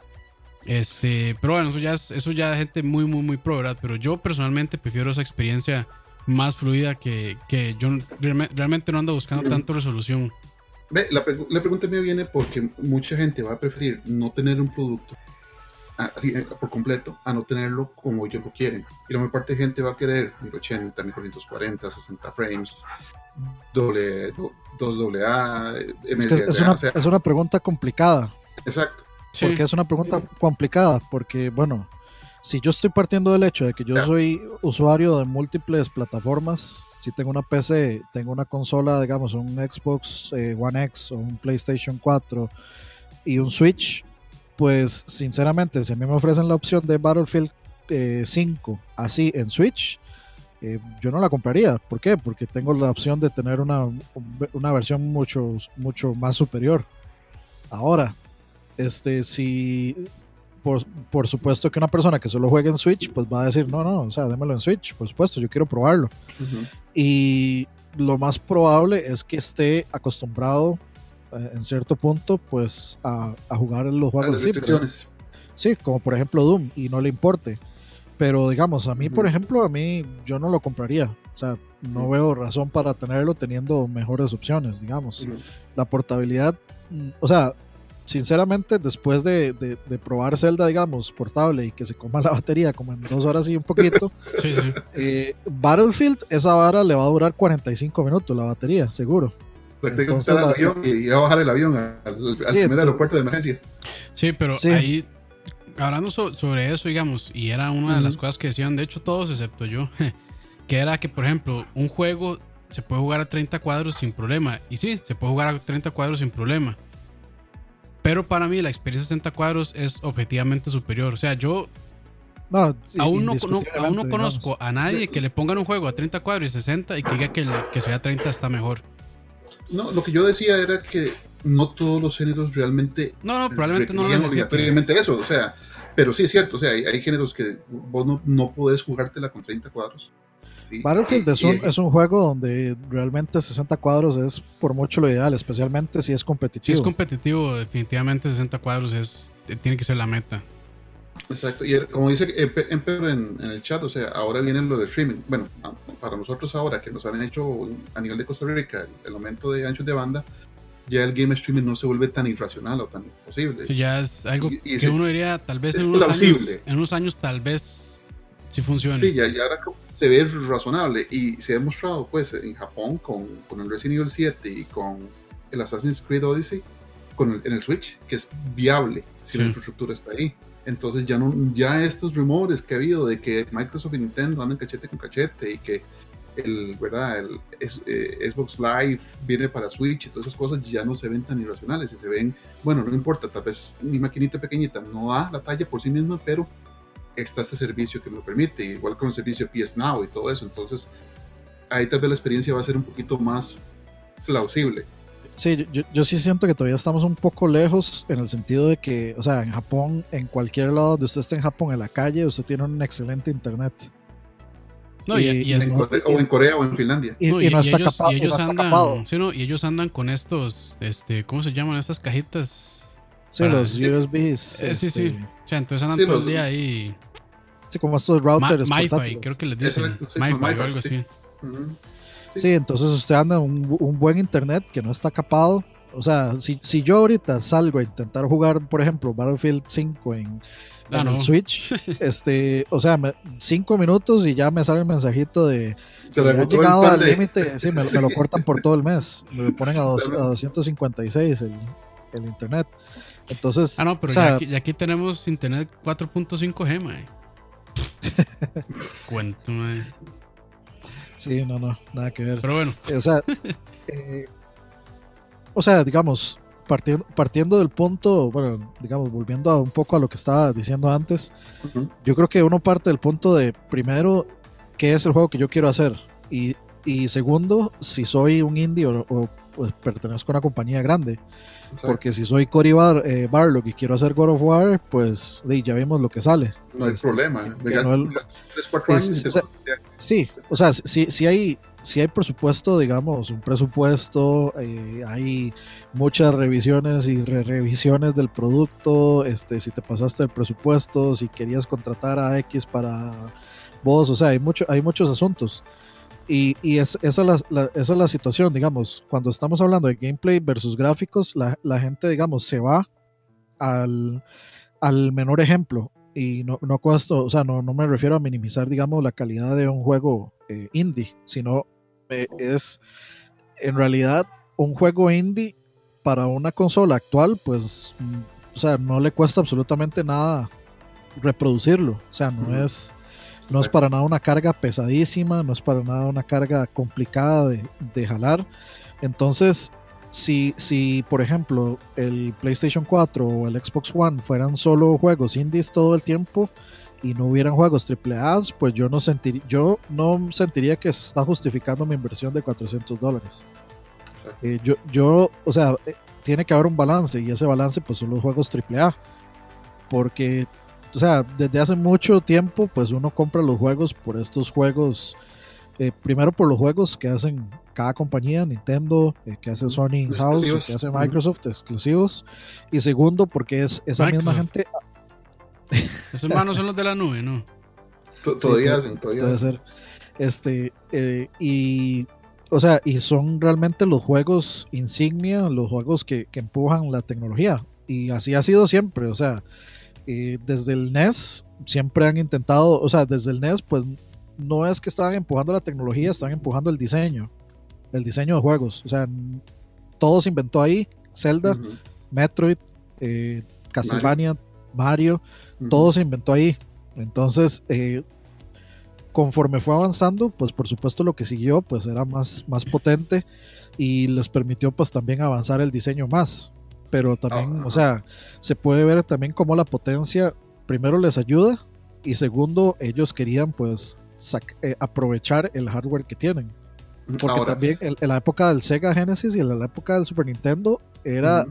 Este, pero bueno, eso ya es, eso ya gente muy, muy, muy pro, ¿verdad? Pero yo personalmente prefiero esa experiencia más fluida que, que yo realmente no ando buscando tanto resolución. Ve, la, la, pregunta mía viene porque mucha gente va a preferir no tener un producto así eh, por completo a no tenerlo como ellos lo quieren. Y la mayor parte de gente va a querer 1080, 1440, 60 frames, doble, 2AA, es, que es, una, es una pregunta complicada. Exacto. Porque es una pregunta complicada, porque bueno, si yo estoy partiendo del hecho de que yo soy usuario de múltiples plataformas, si tengo una PC, tengo una consola, digamos, un Xbox eh, One X o un PlayStation 4 y un Switch, pues sinceramente, si a mí me ofrecen la opción de Battlefield 5 eh, así en Switch, eh, yo no la compraría. ¿Por qué? Porque tengo la opción de tener una, una versión mucho, mucho más superior. Ahora, este, si por, por, supuesto que una persona que solo juegue en Switch, pues va a decir, no, no, o sea, démelo en Switch, por supuesto, yo quiero probarlo. Y lo más probable es que esté acostumbrado eh, en cierto punto, pues a, a jugar en los juegos así. Sí, como por ejemplo Doom, y no le importe. Pero digamos, a mí, por ejemplo, a mí yo no lo compraría. O sea, no veo razón para tenerlo teniendo mejores opciones, digamos. La portabilidad, mm, o sea, sinceramente, después de, de, probar Zelda, digamos, portable y que se coma la batería como en dos horas y un poquito, eh, Battlefield, esa vara le va a durar 45 minutos la batería, seguro. Entonces, el avión y va a bajar el avión al, al primer aeropuerto de emergencia. Sí, pero ahí, hablando sobre eso, digamos, y era una de las cosas que decían, de hecho, todos excepto yo, que era que, por ejemplo, un juego se puede jugar a 30 cuadros sin problema. Y sí, se puede jugar a 30 cuadros sin problema. Pero para mí la experiencia 60 cuadros es objetivamente superior. O sea, yo aún, no, aún no conozco a nadie que le pongan un juego a 30 cuadros y 60 y que diga que, el, que sea 30 está mejor. No, lo que yo decía era que no todos los géneros realmente. No, no, probablemente no lo obligatoriamente eso, o sea. Pero sí es cierto, o sea, hay, hay géneros que vos no, no podés jugártela con 30 cuadros. Battlefield es, un, es un juego donde realmente 60 cuadros es por mucho lo ideal, especialmente si es competitivo. Si es competitivo, definitivamente 60 cuadros es, tiene que ser la meta. Exacto, y como dice Emperor en, en, el chat, o sea, ahora viene lo de streaming. Bueno, para nosotros ahora que nos han hecho a nivel de Costa Rica el, aumento de anchos de banda, ya el game streaming no se vuelve tan irracional o tan imposible. Sí, ya es algo que uno diría, tal vez en unos, años, en unos años, tal vez sí funcione. Sí, ya, ya ahora se ve razonable y se ha demostrado pues en Japón con, con el Resident Evil 7 y con el Assassin's Creed Odyssey con el, en el Switch que es viable si la infraestructura está ahí. Entonces ya no ya estos rumores que ha habido de que Microsoft y Nintendo andan cachete con cachete y que el verdad el eh, Xbox Live viene para Switch y todas esas cosas ya no se ven tan irracionales y se ven bueno no importa tal vez mi maquinita pequeñita no da la talla por sí misma pero está este servicio que me lo permite, igual con el servicio PS Now y todo eso. Entonces, ahí tal vez la experiencia va a ser un poquito más plausible. Sí, yo, yo, sí siento que todavía estamos un poco lejos en el sentido de que, o sea, en Japón, en cualquier lado donde usted esté en Japón, en la calle, usted tiene un excelente internet. No, y, en Corea, o en Corea o en Finlandia. Y, no, está ellos, capado, ellos no andan, sí, no, y ellos andan con estos, este, ¿cómo se llaman? Estas cajitas. Sí, los USBs. Eh, sí, sí. Sea, entonces andan todo el día ahí. Sí, como estos routers. Ma MiFi, creo que les dicen. MiFi o algo así. Sí. entonces usted anda un, un buen internet que no está capado. O sea, si, si, yo ahorita salgo a intentar jugar, por ejemplo, Battlefield 5 en, ah, en el Switch, este, o sea, cinco minutos y ya me sale el mensajito de que ha llegado al límite, sí, me, me, lo cortan por todo el mes, me lo ponen a, dos, a 256 el, el, internet. Entonces, ah, no, pero ya, aquí, ya, aquí, tenemos internet 4.5G, mae. Cuento, Sí, no, no, nada que ver. Pero bueno. Eh, o sea, eh, o sea, digamos, partiendo, partiendo del punto, bueno, digamos, volviendo a un poco a lo que estaba diciendo antes, yo creo que uno parte del punto de, primero, qué es el juego que yo quiero hacer. Y, y segundo, si soy un indie o, pues pertenezco a una compañía grande. Porque si soy Cory Bar, eh, Barlock y quiero hacer God of War, pues ya vimos lo que sale. No hay Este, problema. Me que gasto no el- 3, 4 es- años y te o sea, Sí, o sea, si, si hay si hay presupuesto, digamos, un presupuesto, eh, hay muchas revisiones y re revisiones del producto, este, si te pasaste el presupuesto, si querías contratar a X para vos, o sea, hay, mucho, hay muchos asuntos. Y, y es, esa, es la, la- esa es la situación, digamos, cuando estamos hablando de gameplay versus gráficos, la, la gente, digamos, se va al, al menor ejemplo. Y no, no con esto, o sea, no, no me refiero a minimizar, digamos, la calidad de un juego eh, indie, sino eh, es en realidad un juego indie para una consola actual, pues, mm, o sea, no le cuesta absolutamente nada reproducirlo. O sea, no es no es para nada una carga pesadísima, no es para nada una carga complicada de, de jalar. Entonces, si, si, por ejemplo, el PlayStation 4 o el Xbox One fueran solo juegos indies todo el tiempo y no hubieran juegos AAA, pues yo no, sentir, yo no sentiría que se está justificando mi inversión de 400 dólares. Eh, yo, yo, o sea, eh, tiene que haber un balance y ese balance pues son los juegos AAA. Porque, o sea, desde hace mucho tiempo pues uno compra los juegos por estos juegos, eh, primero por los juegos que hacen cada compañía, Nintendo, eh, que hace Sony House, que hace. Microsoft, exclusivos. Y segundo porque es esa misma gente, Esos manos son los de la nube, ¿no? To- Todavía hacen, todavía puede ser. Este, eh, y, o sea, y son realmente los juegos insignia, los juegos que, que empujan la tecnología. Y así ha sido siempre, o sea, eh, desde el NES siempre han intentado, o sea, desde el NES, pues no es que estaban empujando la tecnología, están empujando el diseño, el diseño de juegos. O sea, todo se inventó ahí, Zelda, Metroid, eh, Castlevania, Mario todo se inventó ahí. Entonces, eh, conforme fue avanzando, pues por supuesto lo que siguió, pues era más, más potente y les permitió pues también avanzar el diseño más. Pero también, Ah, o sea, se puede ver también cómo la potencia primero les ayuda y segundo, ellos querían pues sac- eh, aprovechar el hardware que tienen. Porque Ahora, también en, en la época del Sega Genesis y en la época del Super Nintendo era,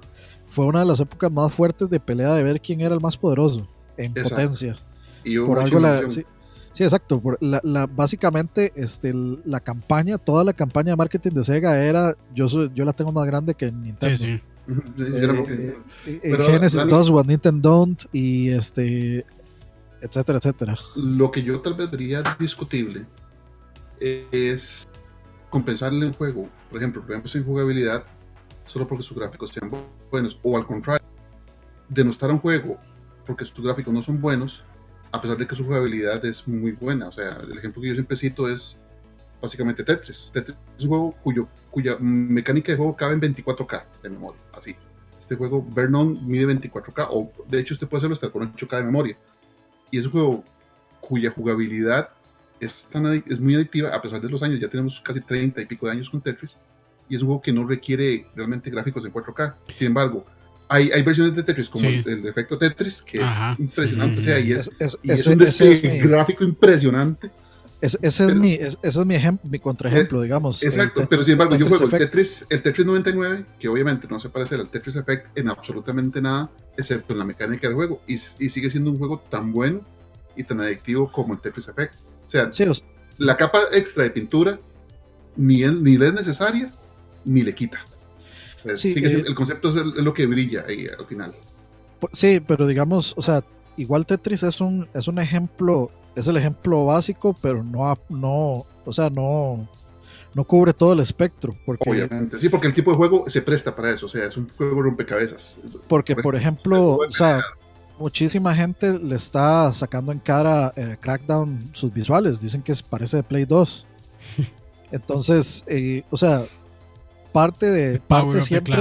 fue una de las épocas más fuertes de pelea de ver quién era el más poderoso en Exacto. potencia. y hubo Por algo la, sí, sí, exacto. por la, la- básicamente, este, la campaña, toda la campaña de marketing de Sega era, yo soy, yo la tengo más grande que en Nintendo. Sí, sí. Yo Eh, eh, eh, Pero, Genesis Dani- 2, What Nintendo Don't y este, etcétera, etcétera. Lo que yo tal vez vería discutible es compensarle un juego, por ejemplo, por ejemplo, sin jugabilidad, solo porque sus gráficos sean bu- buenos, o al contrario, denostar a un juego porque sus gráficos no son buenos, a pesar de que su jugabilidad es muy buena. O sea, el ejemplo que yo siempre cito es básicamente Tetris. Tetris es un juego cuyo, cuya mecánica de juego cabe en 24K de memoria, así. Este juego, Vernon, mide 24K, o de hecho usted puede hacerlo hasta con 8K de memoria. Y es un juego cuya jugabilidad es, tan es muy adictiva, a pesar de los años, ya tenemos casi 30 y pico de años con Tetris, y es un juego que no requiere realmente gráficos en 4K. Sin embargo, hay, hay versiones de Tetris como Sí. el, el de efecto Tetris, que Ajá. es impresionante, o sea, y es, Es- es- y es un ese gráfico impresionante. Ese- ese es pero- mi, es- ese es mi mi contraejemplo, digamos. Exacto, pero sin embargo, yo juego el. Tetris, el Tetris 99, que obviamente no se parece al Tetris Effect en absolutamente nada, excepto en la mecánica del juego, y, y sigue siendo un juego tan bueno y tan adictivo como el Tetris Effect. O sea, Sí, o sea, la capa extra de pintura ni, es- ni le es necesaria ni le quita. Pues, Sí, sigue eh, el concepto es, el- es lo que brilla ahí al final. Pu- Sí, pero digamos, o sea, igual Tetris es un, es un ejemplo, es el ejemplo básico, pero no, no, o sea, no, no cubre todo el espectro, porque, Obviamente. Sí, porque el tipo de juego se presta para eso. O sea, es un juego rompecabezas. porque Por ejemplo, o sea, muchísima gente le está sacando en cara eh, Crackdown sus visuales, dicen que parece de Play 2. Entonces, eh, o sea, parte de, parte siempre,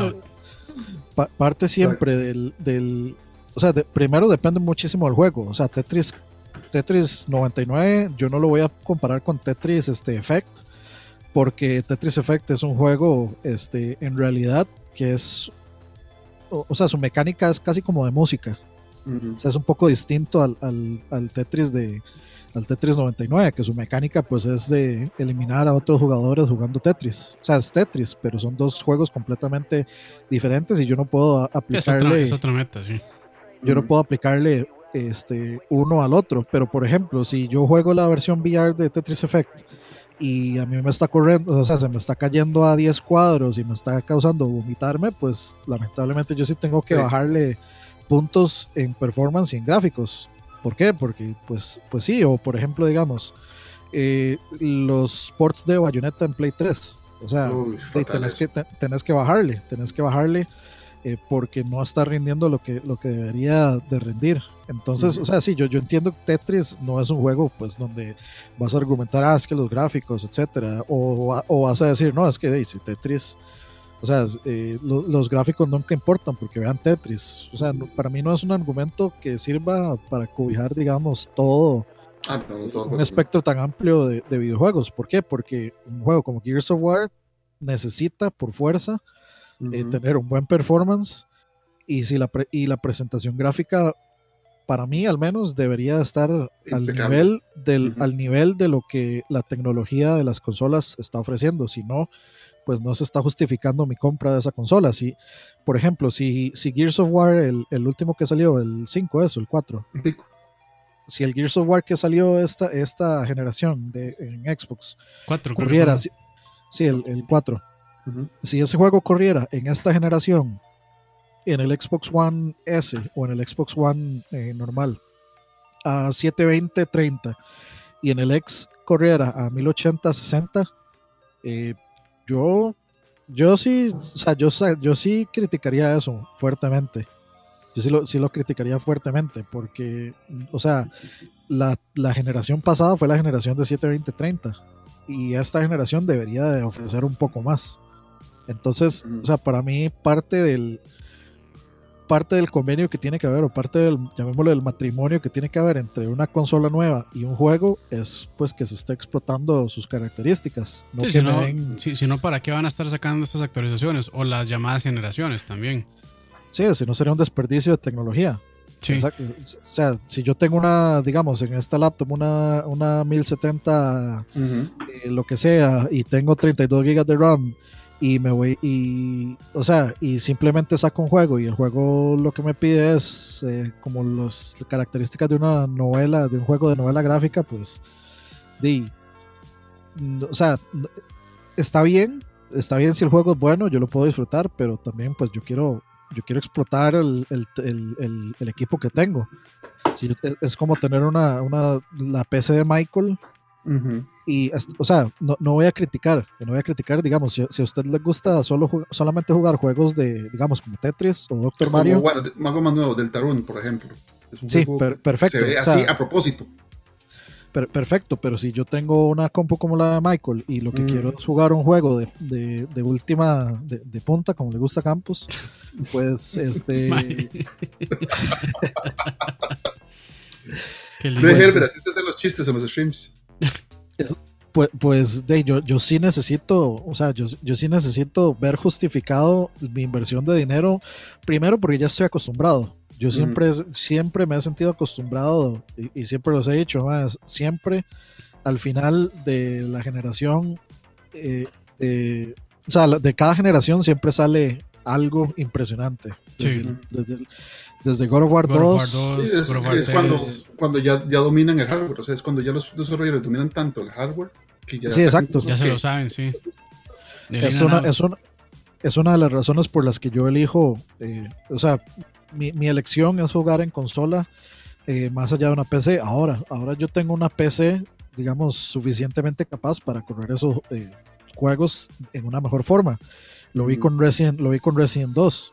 pa- parte siempre del, del, o sea, de- primero depende muchísimo del juego, o sea, Tetris, Tetris 99, yo no lo voy a comparar con Tetris este, Effect, porque Tetris Effect es un juego, este, en realidad, que es, o, o sea, su mecánica es casi como de música, o sea, es un poco distinto al, al- al Tetris de, al Tetris 99, que su mecánica pues es de eliminar a otros jugadores jugando Tetris. O sea, es Tetris, pero son dos juegos completamente diferentes y yo no puedo aplicarle... Es otra, meta, sí. Yo no puedo aplicarle este, uno al otro, pero por ejemplo, si yo juego la versión VR de Tetris Effect y a mí me está corriendo, o sea, se me está cayendo a 10 cuadros y me está causando vomitarme, pues lamentablemente yo sí tengo que bajarle puntos en performance y en gráficos. ¿Por qué? Porque, pues, pues sí, o por ejemplo, digamos, eh, los ports de Bayonetta en Play 3. O sea, tenés, que, tenés que bajarle, tenés que bajarle eh, porque no está rindiendo lo que, lo que debería de rendir. Entonces, o sea, sí, yo, yo entiendo que Tetris no es un juego pues donde vas a argumentar, ah, es que los gráficos, etcétera, o, o vas a decir, no, es que hey, si Tetris o sea, eh, los gráficos nunca importan porque vean Tetris. O sea, para mí no es un argumento que sirva para cobijar, digamos, todo, ah, un espectro tan amplio de, videojuegos. ¿Por qué? Porque un juego como Gears of War necesita por fuerza eh, tener un buen performance y, si la, y la presentación gráfica, para mí al menos, debería estar al nivel, del, al nivel de lo que la tecnología de las consolas está ofreciendo. Si no, pues no se está justificando mi compra de esa consola. Si, por ejemplo, si, si Gears of War, el, último que salió, el 5, eso, el 4. Si el Gears of War que salió esta, esta generación de, en Xbox 4, corriera, sí, el, 4. Si ese juego corriera en esta generación, en el Xbox One S o en el Xbox One eh, normal, a 720, 30, y en el X corriera a 1080, 60, eh, yo, yo sí, o sea, yo, yo sí criticaría eso fuertemente. Yo sí lo, sí lo criticaría fuertemente porque, o sea, la, la generación pasada fue la generación de 720-30 y esta generación debería de ofrecer un poco más. Entonces, o sea, para mí parte del, parte del convenio que tiene que haber, o parte del, llamémoslo, del matrimonio que tiene que haber entre una consola nueva y un juego, es pues que se está explotando sus características. sí, si, no, ¿para qué van a estar sacando estas actualizaciones? O las llamadas generaciones también. Sí, si no sería un desperdicio de tecnología. Sí. O sea, si yo tengo una, digamos, en esta laptop una, una 1070, eh, lo que sea, y tengo 32 GB de RAM y me voy y o sea y simplemente saco un juego y el juego lo que me pide es eh, como las características de una novela de un juego de novela gráfica pues di o sea está bien está bien si el juego es bueno yo lo puedo disfrutar pero también pues yo quiero yo quiero explotar el, el, el, equipo que tengo. Es como tener una, una la PC de Michael y, o sea, no, no, voy a criticar, no voy a criticar, digamos, si, si a usted le gusta solo solamente jugar juegos de, digamos, como Tetris o Doctor Mario. Bueno, algo más nuevo, del Tarun, por ejemplo. sí, perfecto. así a propósito. perfecto, pero si yo tengo una compu como la de Michael y lo que mm. quiero es jugar un juego de, de, de última, de, de, punta, como le gusta a Campos, pues este. no es así te hacen los chistes en los streams. Pues, pues de, yo, yo sí necesito, o sea, yo, yo sí necesito ver justificado mi inversión de dinero, primero porque ya estoy acostumbrado. Yo siempre, siempre me he sentido acostumbrado y, siempre los he dicho, más, siempre al final de la generación, eh, o sea, de cada generación siempre sale algo impresionante. Desde, God of War 2. es, cuando, cuando ya, ya, dominan el hardware. O sea, es cuando ya los desarrolladores dominan tanto el hardware que ya, sí, exacto. ya se lo saben, sí. Es una, es, una, es una, de las razones por las que yo elijo. Eh, o sea, mi, mi, elección es jugar en consola eh, más allá de una PC. Ahora, ahora yo tengo una PC, digamos, suficientemente capaz para correr esos eh, juegos en una mejor forma. Lo vi con Resident, lo vi con Resident 2.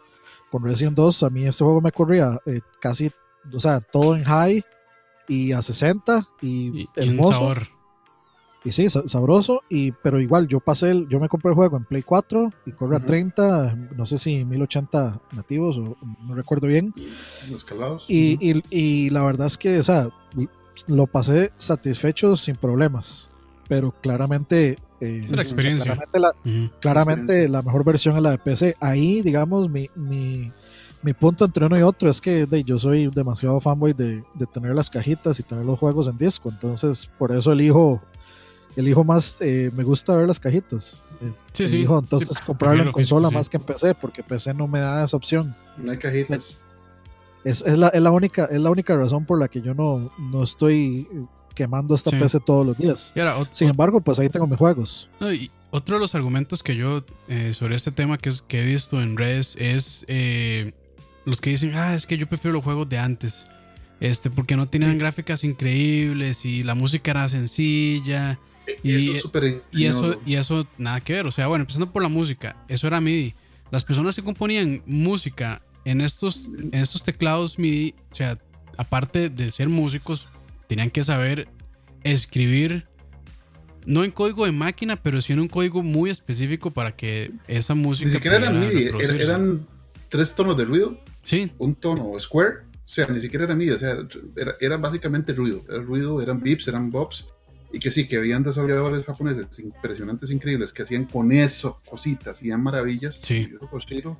Con Resident 2 a mí este juego me corría eh, casi, o sea, todo en high y a 60 y, y hermoso. Y, sí, sabroso, y, pero igual yo pasé, el, yo me compré el juego en Play 4 y corre a 30, no sé si 1080 nativos o no recuerdo bien. Y, y, y, la verdad es que, o sea, lo pasé satisfecho sin problemas, pero claramente eh, experiencia. claramente, la, claramente la, mejor versión es la de PC. Ahí, digamos, mi, mi, mi punto entre uno y otro es que de, yo soy demasiado fanboy de, de, tener las cajitas y tener los juegos en disco. Entonces, por eso elijo, elijo más, eh, me gusta ver las cajitas. Eh, sí, elijo sí, entonces sí, comprarlo en consola físico, más que en PC, porque PC no me da esa opción. No hay cajitas. Es, es, la, es, la única, es la única razón por la que yo no, no estoy quemando esta Sí. PC todos los días. Y ahora, ot- Sin embargo, pues ahí tengo mis juegos. No, y otro de los argumentos que yo eh, sobre este tema que, es- que he visto en redes es eh, los que dicen, ah, es que yo prefiero los juegos de antes, este, porque no tenían gráficas increíbles y la música era sencilla Y- eso y eso, y eso nada que ver. O sea, bueno, empezando por la música, eso era MIDI. Las personas que componían música en estos, en estos teclados MIDI, o sea, aparte de ser músicos, tenían que saber escribir no en código de máquina, pero sí en un código muy específico para que esa música Ni siquiera eran MIDI, eran tres tonos de ruido, Sí, un tono square, o sea, ni siquiera era MIDI, o sea, era, era básicamente ruido, era ruido, eran beeps, eran bobs, y que sí, que habían desarrolladores japoneses impresionantes, increíbles, que hacían con eso cositas, hacían maravillas. Sí. Koshiro,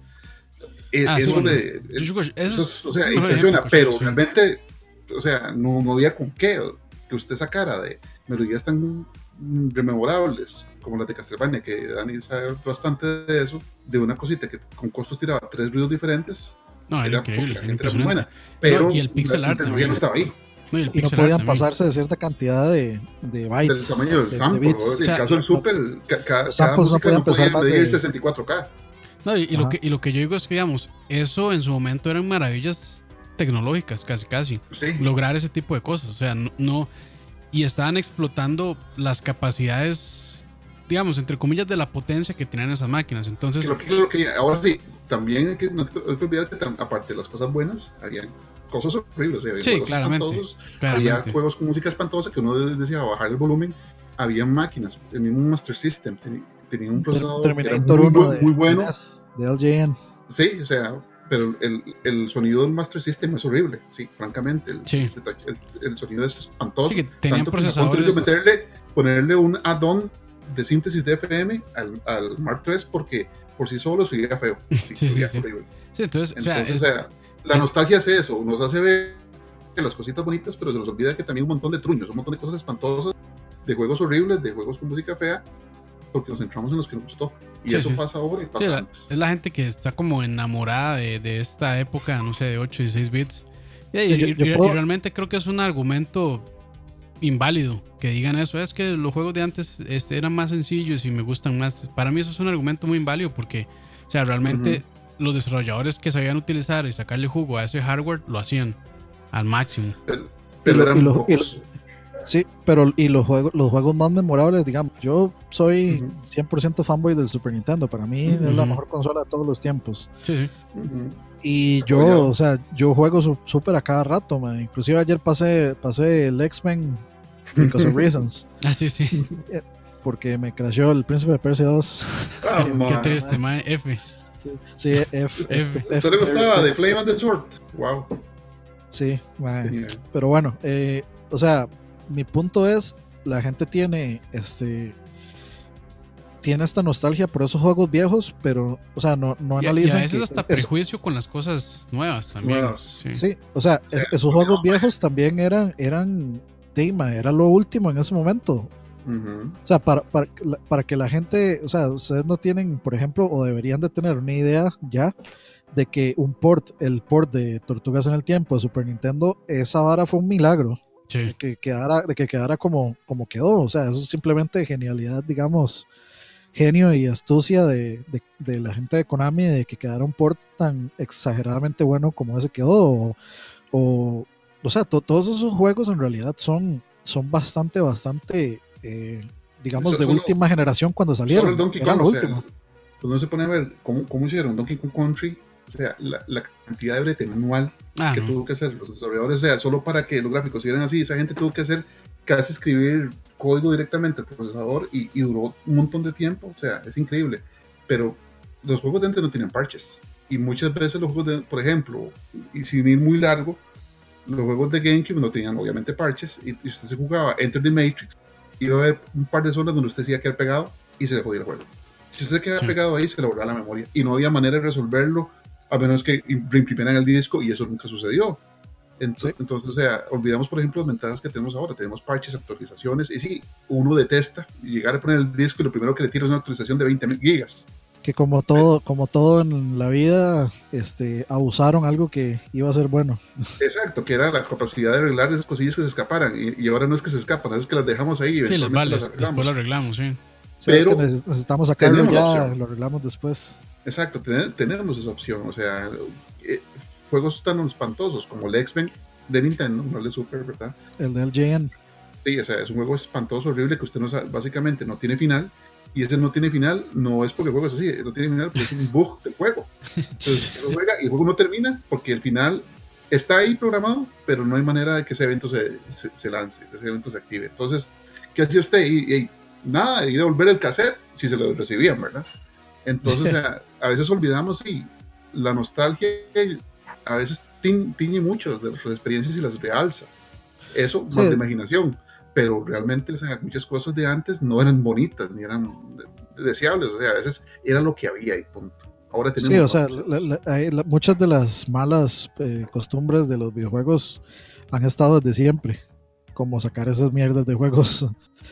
eh, Ah, sí, eso bueno. le- eso eso es o sea, impresiona, ejemplo, pero realmente, o sea, no, no había con qué que usted sacara de melodías tan rememorables como las de Castlevania, que Dani sabe bastante de eso, de una cosita que con costos tiraba tres ruidos diferentes, No, era era porque increíble, la era gente era muy buena. Pero y el pixel la art no estaba ahí. No, y el Y no podían pasarse de cierta cantidad de, de bytes. Del tamaño del de- de sample. bits. ¿no? En O sea, el caso del Super, ca- cada no podían no podía pesar medir de- 64K. No, y, y lo que, y lo que yo digo es que, digamos, eso en su momento eran maravillas tecnológicas, casi, casi. Sí. Lograr ese tipo de cosas. O sea, no. no- y estaban explotando las capacidades, digamos, entre comillas, de la potencia que tenían esas máquinas. Entonces, Lo que, lo que- ahora sí, también hay que, no hay que olvidar que aparte de las cosas buenas, había cosas horribles. había Sí, juegos claramente. claramente. Había juegos con música espantosa que uno decía bajar el volumen. Había máquinas, el mismo Master System ten- tenía un procesador que era Terminator muy, 1 bu- de, muy bueno. de LJN. Sí, o sea, pero el, el sonido del Master System es horrible, sí, francamente. El, Sí. el, el sonido es espantoso. Sí, que tenían Tanto que procesadores. contuve meterle, ponerle un add-on de síntesis de FM al, al Mark III porque por sí solo se oía feo. Sí, Sí, sí, horrible. Sí, entonces, o sea, Entonces, es- o sea, la es- nostalgia hace eso, nos hace ver que las cositas bonitas, pero se nos olvida que también un montón de truños, un montón de cosas espantosas, de juegos horribles, de juegos con música fea, porque nos centramos en los que nos gustó. Y Sí, eso sí. pasa ahora y pasa Sí, la- es la gente que está como enamorada de, de esta época, no sé, de 8 y 16 bits. Y, y- Yo- yo y- y puedo- realmente creo que es un argumento inválido que digan eso. Es que los juegos de antes este, eran más sencillos y me gustan más. Para mí eso es un argumento muy inválido porque, o sea, realmente los desarrolladores que sabían utilizar y sacarle jugo a ese hardware lo hacían al máximo. Pero, eran y lo- y lo- pocos. Sí, pero y los juegos, los juegos más memorables, digamos, yo soy Ujú. 100% fanboy del Super Nintendo. Para mí es la mejor consola de todos los tiempos. Sí, sí. Y yo, o sea, yo juego su- súper a cada rato, man. Inclusive ayer pasé, pasé el X-Men because of reasons. Ah, sí, sí. Porque me crasheó el Príncipe de Persia 2. Ah, Qué man. triste, mae. F. Sí, F. F. F- ¿A usted le gustaba de Flame and the Sword? Wow. Sí, man. Pero bueno, eh, o sea, mi punto es, la gente tiene este tiene esta nostalgia por esos juegos viejos, pero, o sea, no, no Y, a- y analizan a veces que hasta es- prejuicio con las cosas nuevas también. Nuevas. Sí. sí, o sea, es- esos juegos viejos también eran eran tema, era lo último en ese momento. O sea, para, para, para que la gente, o sea, ustedes no tienen, por ejemplo, o deberían de tener una idea ya de que un port, el port de Tortugas en el Tiempo de Super Nintendo, esa vara fue un milagro. Sí. que quedara, de que quedara como, como quedó. O sea, eso es simplemente genialidad, digamos, genio y astucia de, de- de la gente de Konami de que quedara un port tan exageradamente bueno como ese quedó. O, o, o sea, to- todos esos juegos en realidad son, son bastante, bastante, eh, digamos, Eso de solo- última generación cuando salieron. Solo el Donkey Era Kong, lo o sea, último. cuando uno se pone a ver cómo, cómo hicieron Donkey Kong Country, o sea, la, la cantidad de brete manual Ah, que no. tuvo que hacer los desarrolladores, o sea, solo para que los gráficos siguieran así, esa gente tuvo que hacer casi escribir código directamente al procesador y, y duró un montón de tiempo, o sea, es increíble. Pero los juegos de antes no tenían parches. Y muchas veces los juegos de, por ejemplo, y sin ir muy largo, los juegos de GameCube no tenían obviamente parches y, y usted se jugaba Enter the Matrix, iba a haber un par de zonas donde usted se iba a quedar pegado y se le jodía el juego. Si usted quedaba Sí. pegado ahí, se le borraba la memoria y no había manera de resolverlo a menos que reimprimieran el disco y eso nunca sucedió. Entonces, entonces, o sea, olvidamos, por ejemplo, las ventajas que tenemos ahora. Tenemos parches, actualizaciones, y sí, uno detesta llegar a poner el disco y lo primero que le tira es una actualización de 20 gigas. Que como todo, como todo en la vida, este, abusaron algo que iba a ser bueno. Exacto, que era la capacidad de arreglar esas cosillas que se escaparan. Y, ahora no es que se escapan, es que las dejamos ahí. Sí, las vale, después las arreglamos, sí. Pero necesitamos sacarlo ya, lo arreglamos después. Exacto, tenemos esa opción. O sea, eh, juegos tan espantosos como el X-Men de Nintendo, no el de Super, ¿verdad? El del LGN. Sí, o sea, es un juego espantoso, horrible, que usted no sabe, básicamente no tiene final. Y ese no tiene final, no es porque el juego es así, no tiene final porque es un bug del juego. Entonces, usted lo juega y el juego no termina porque el final está ahí programado, pero no hay manera de que ese evento se, se, lance, ese evento se active. Entonces, ¿qué hacía usted? Y, y nada, ir a volver el cassette si se lo recibían, ¿verdad? Entonces, a veces olvidamos, sí, la nostalgia a veces tiñe mucho de las experiencias y las realza. Eso, más de imaginación. Pero realmente, o sea, muchas cosas de antes no eran bonitas ni eran deseables. O sea, a veces era lo que había y punto. Ahora tenemos. Sí, o sea, muchas de las malas eh, costumbres de los videojuegos han estado desde siempre. Como sacar esas mierdas de juegos.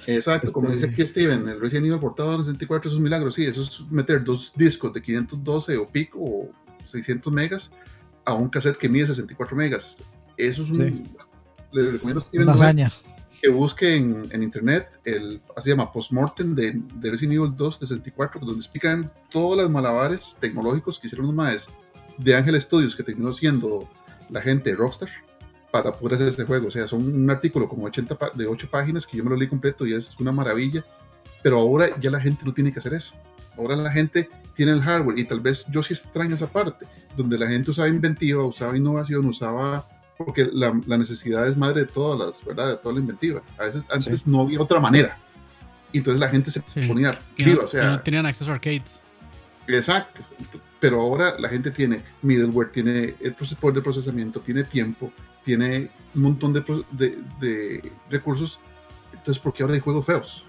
Exacto, como dice este aquí Steven, el Resident Evil portado en 64 es un milagro. Sí, eso es meter dos discos de 512 o pico o 600 megas a un cassette que mide 64 megas. Eso es un. Le recomiendo a Steven que busque en, internet el, así se llama, postmortem de, de Resident Evil 2 de 64, donde explican todas las malabares tecnológicos que hicieron los maes de Angel Studios, que terminó siendo la gente de Rockstar, para poder hacer este juego. O sea, son un artículo como 80 de 8 páginas que yo me lo leí completo y es una maravilla. Pero ahora ya la gente no tiene que hacer eso. Ahora la gente tiene el hardware y tal vez yo sí extraño esa parte, donde la gente usaba inventiva, usaba innovación, usaba porque la, necesidad es madre de todas las, ¿verdad? De toda la inventiva. A veces antes no había otra manera. Y entonces la gente se ponía o sea, no tenían acceso a arcades. Exacto. Pero ahora la gente tiene middleware, tiene el poder de procesamiento, tiene tiempo, tiene un montón de, de, de recursos. Entonces, ¿por qué ahora hay juegos feos?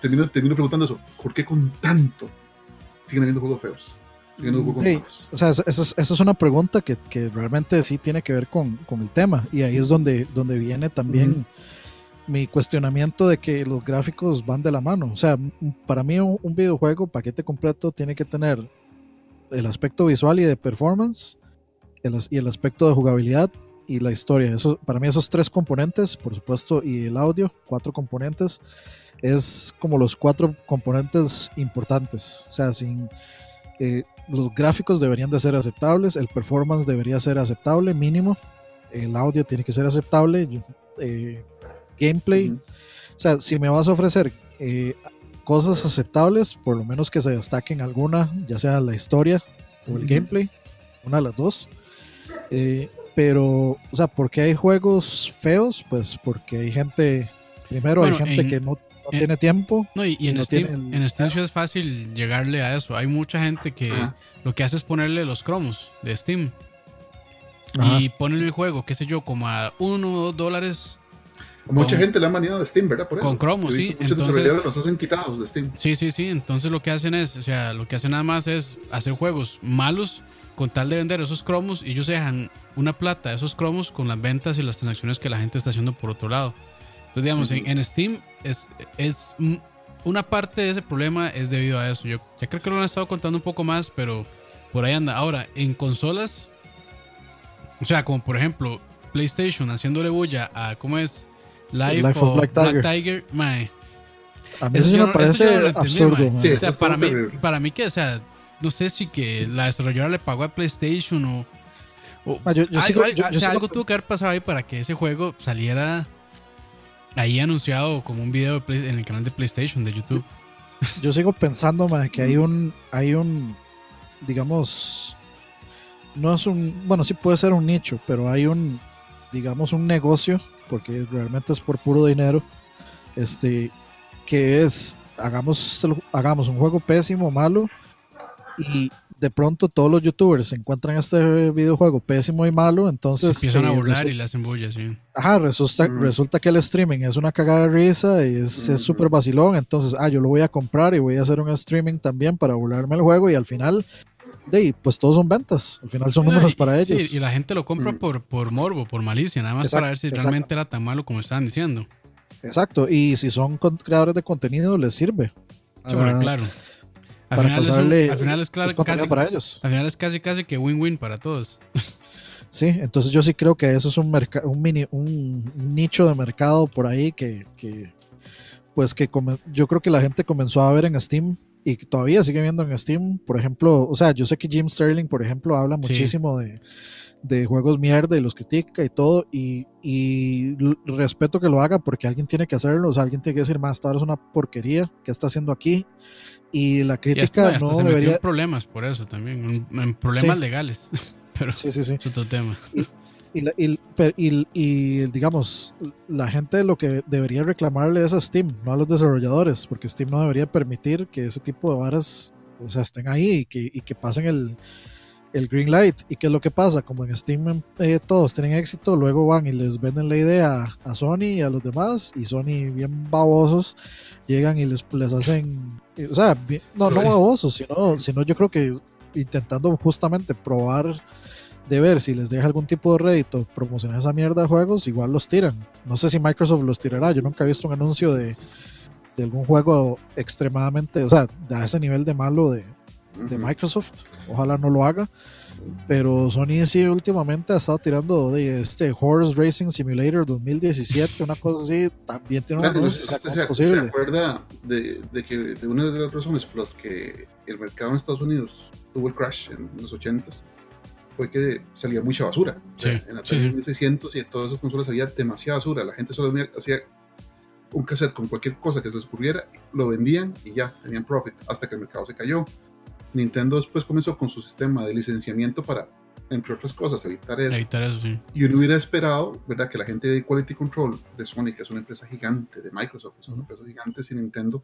termino, termino preguntando eso. ¿Por qué con tanto siguen habiendo juegos feos? o sea, esa, es una pregunta que, que, realmente sí tiene que ver con, con, el tema. Y ahí es donde, donde viene también mi cuestionamiento de que los gráficos van de la mano. O sea, para mí un, videojuego, paquete completo, tiene que tener el aspecto visual y de performance el, y el aspecto de jugabilidad y la historia. Eso, para mí esos tres componentes, por supuesto, y el audio, cuatro componentes, es como los cuatro componentes importantes. O sea, sin, eh, los gráficos deberían de ser aceptables, el performance debería ser aceptable, mínimo, el audio tiene que ser aceptable, eh, gameplay. O sea, si me vas a ofrecer eh, cosas aceptables, por lo menos que se destaquen alguna, ya sea la historia o el gameplay, una de las dos. Pero, o sea, ¿por qué hay juegos feos? Pues porque hay gente, primero hay gente que no no tiene tiempo. No, y, en, Steam, en Steam es fácil llegarle a eso. Hay mucha gente que lo que hace es ponerle los cromos de Steam. Y ponen el juego, qué sé yo, como a uno o dos dólares. Mucha gente le ha maniado de Steam, ¿verdad? con cromos, sí. Entonces, los hacen quitados de Steam. Sí, sí, sí. Entonces lo que hacen es, o sea, lo que hacen nada más es hacer juegos malos con tal de vender esos cromos y ellos dejan una plata de esos cromos con las ventas y las transacciones que la gente está haciendo por otro lado. Entonces, digamos, en, Steam es, es una parte de ese problema es debido a eso. Yo ya creo que lo han estado contando un poco más, pero por ahí anda. Ahora, en consolas, o sea, como por ejemplo PlayStation haciéndole bulla a, ¿cómo es? Life, of Black Tiger. A mí eso, me parece absurdo. para, mí, para mí que, o sea, no sé si que la desarrolladora le pagó a PlayStation o... o algo tuvo que haber pasado ahí para que ese juego saliera ahí anunciado como un video en el canal de PlayStation de YouTube. Yo sigo pensando que hay un, hay un, digamos, no es un, bueno, sí puede ser un nicho, pero hay un, digamos, un negocio, porque realmente es por puro dinero, este, que es, hagamos, hagamos un juego pésimo, malo, y de pronto todos los youtubers se encuentran este videojuego pésimo y malo, entonces... Se empiezan a eh, burlar y le hacen bulla, sí. Ajá, resulta, resulta que el streaming es una cagada de risa y es súper vacilón, entonces, ah, yo lo voy a comprar y voy a hacer un streaming también para burlarme el juego y al final de, pues todos son ventas. Al final son números para ellos. Sí, y la gente lo compra Mm. por, por morbo, por malicia, nada más Exacto, para ver si exacto. realmente era tan malo como estaban diciendo. Exacto. Y si son creadores de contenido, les sirve. Sí, bueno, Para- claro. Al para final, es un- al final es claro, casi, para ellos. al final es casi casi que win-win para todos. Sí, entonces yo sí creo que eso es un, un, mini, un, nicho de mercado por ahí que, que, pues que yo creo que la gente comenzó a ver en Steam y todavía sigue viendo en Steam. Por ejemplo, o sea, yo sé que Jim Sterling, por ejemplo, habla Sí. muchísimo de, de juegos mierda y los critica y todo, y, y respeto que lo haga porque alguien tiene que hacerlo, o sea, alguien tiene que decir, más, esta es una porquería, ¿qué está haciendo aquí? Y la Y crítica hasta, hasta no se metió debería... en problemas por eso también, en, en problemas Sí. legales. Pero Sí, sí, sí. es otro tema. Y, la- y- y- y, digamos, la gente lo que debería reclamarle es a Steam, no a los desarrolladores, porque Steam no debería permitir que ese tipo de varas o sea, estén ahí y que, y que pasen el, el green light. ¿Y qué es lo que pasa? Como en Steam eh, todos tienen éxito, luego van y les venden la idea a Sony y a los demás, y Sony bien babosos llegan y les, les hacen, eh, o sea, bien- no, no babosos, sino, sino yo creo que intentando justamente probar de ver si les deja algún tipo de rédito promocionar esa mierda de juegos, igual los tiran. No sé si Microsoft los tirará. Yo nunca he visto un anuncio de, de algún juego extremadamente, o sea, de ese nivel de malo de, de. Microsoft. Ojalá no lo haga. Pero Sony sí últimamente ha estado tirando de este Horse Racing Simulator 2017, una cosa así. También tiene un Claro, no anuncio. sé O sea, si ¿cómo usted es se, se posible? acuerda de, de que de una de las razones por las que el mercado en Estados Unidos tuvo el crash en los 80s fue que salía mucha basura. Sí, en sí, Atari sí. 1600 y en todas esas consolas había demasiada basura. La gente solo hacía un cassette con cualquier cosa que se les ocurriera, lo vendían y ya, tenían profit, hasta que el mercado se cayó. Nintendo después comenzó con su sistema de licenciamiento para, entre otras cosas, evitar eso. Evitar eso, sí. Y uno hubiera esperado, ¿verdad? Que la gente de Quality Control de Sony, que es una empresa gigante, de Microsoft, que son empresas gigantes y Nintendo,